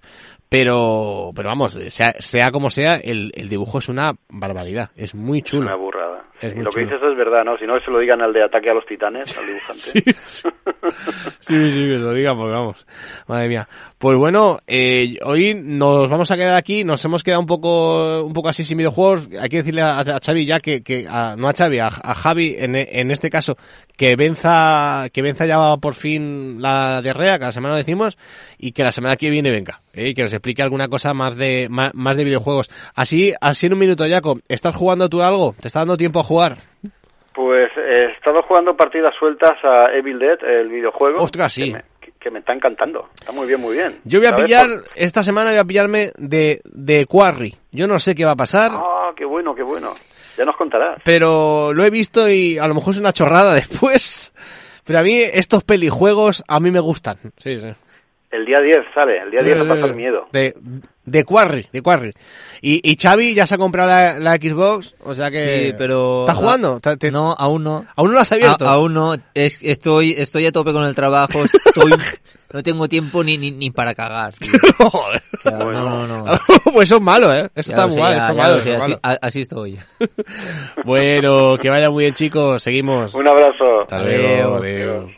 Pero, pero vamos, sea, sea como sea, el, el dibujo es una barbaridad, es muy chulo. una burrada. lo que dices es verdad, ¿no? Si no, se lo digan al de Ataque a los Titanes, al dibujante. <laughs> sí, sí, que lo digamos, vamos. Madre mía. Pues bueno, eh, hoy nos vamos a quedar aquí, nos hemos quedado un poco un poco así sin videojuegos. Hay que decirle a, a Xavi ya que, que a, no a Xavi, a, Javi en, en, este caso, que venza que venza ya por fin la diarrea, la semana decimos, y que la semana que viene venga, ¿eh? y que nos explique alguna cosa más de más, más de videojuegos. Así, así en un minuto, Jaco, ¿estás jugando tú algo? ¿Te está dando tiempo a jugar? Pues he estado jugando partidas sueltas a Evil Dead, el videojuego. Ostras, sí que me está encantando. Está muy bien, muy bien. Yo voy a pillar, esta semana voy a pillarme de, de Quarry. Yo no sé qué va a pasar. Ah, qué bueno, qué bueno. Ya nos contarás. Pero lo he visto y a lo mejor es una chorrada <laughs> después. Pero a mí estos pelijuegos a mí me gustan. Sí, sí. El día 10 sale, el día 10 no pasa el miedo. De, de Quarry, de Quarry. Y, y Xavi ya se ha comprado la, la Xbox, o sea que... Sí, pero... ¿Estás jugando? ¿Te- te- No, aún no. ¿Aún no lo has abierto? A- aún no. Es, estoy, estoy a tope con el trabajo. Estoy, <laughs> no tengo tiempo ni, ni, ni para cagar. tío. Joder. <laughs> O sea, no, no, no. <laughs> pues eso es malo, ¿eh? Eso Ya está ya- eso malo, sé, así, malo. a- así estoy. Bueno, que vaya muy bien chicos, seguimos. Un abrazo. Hasta luego, Adeu. adeu.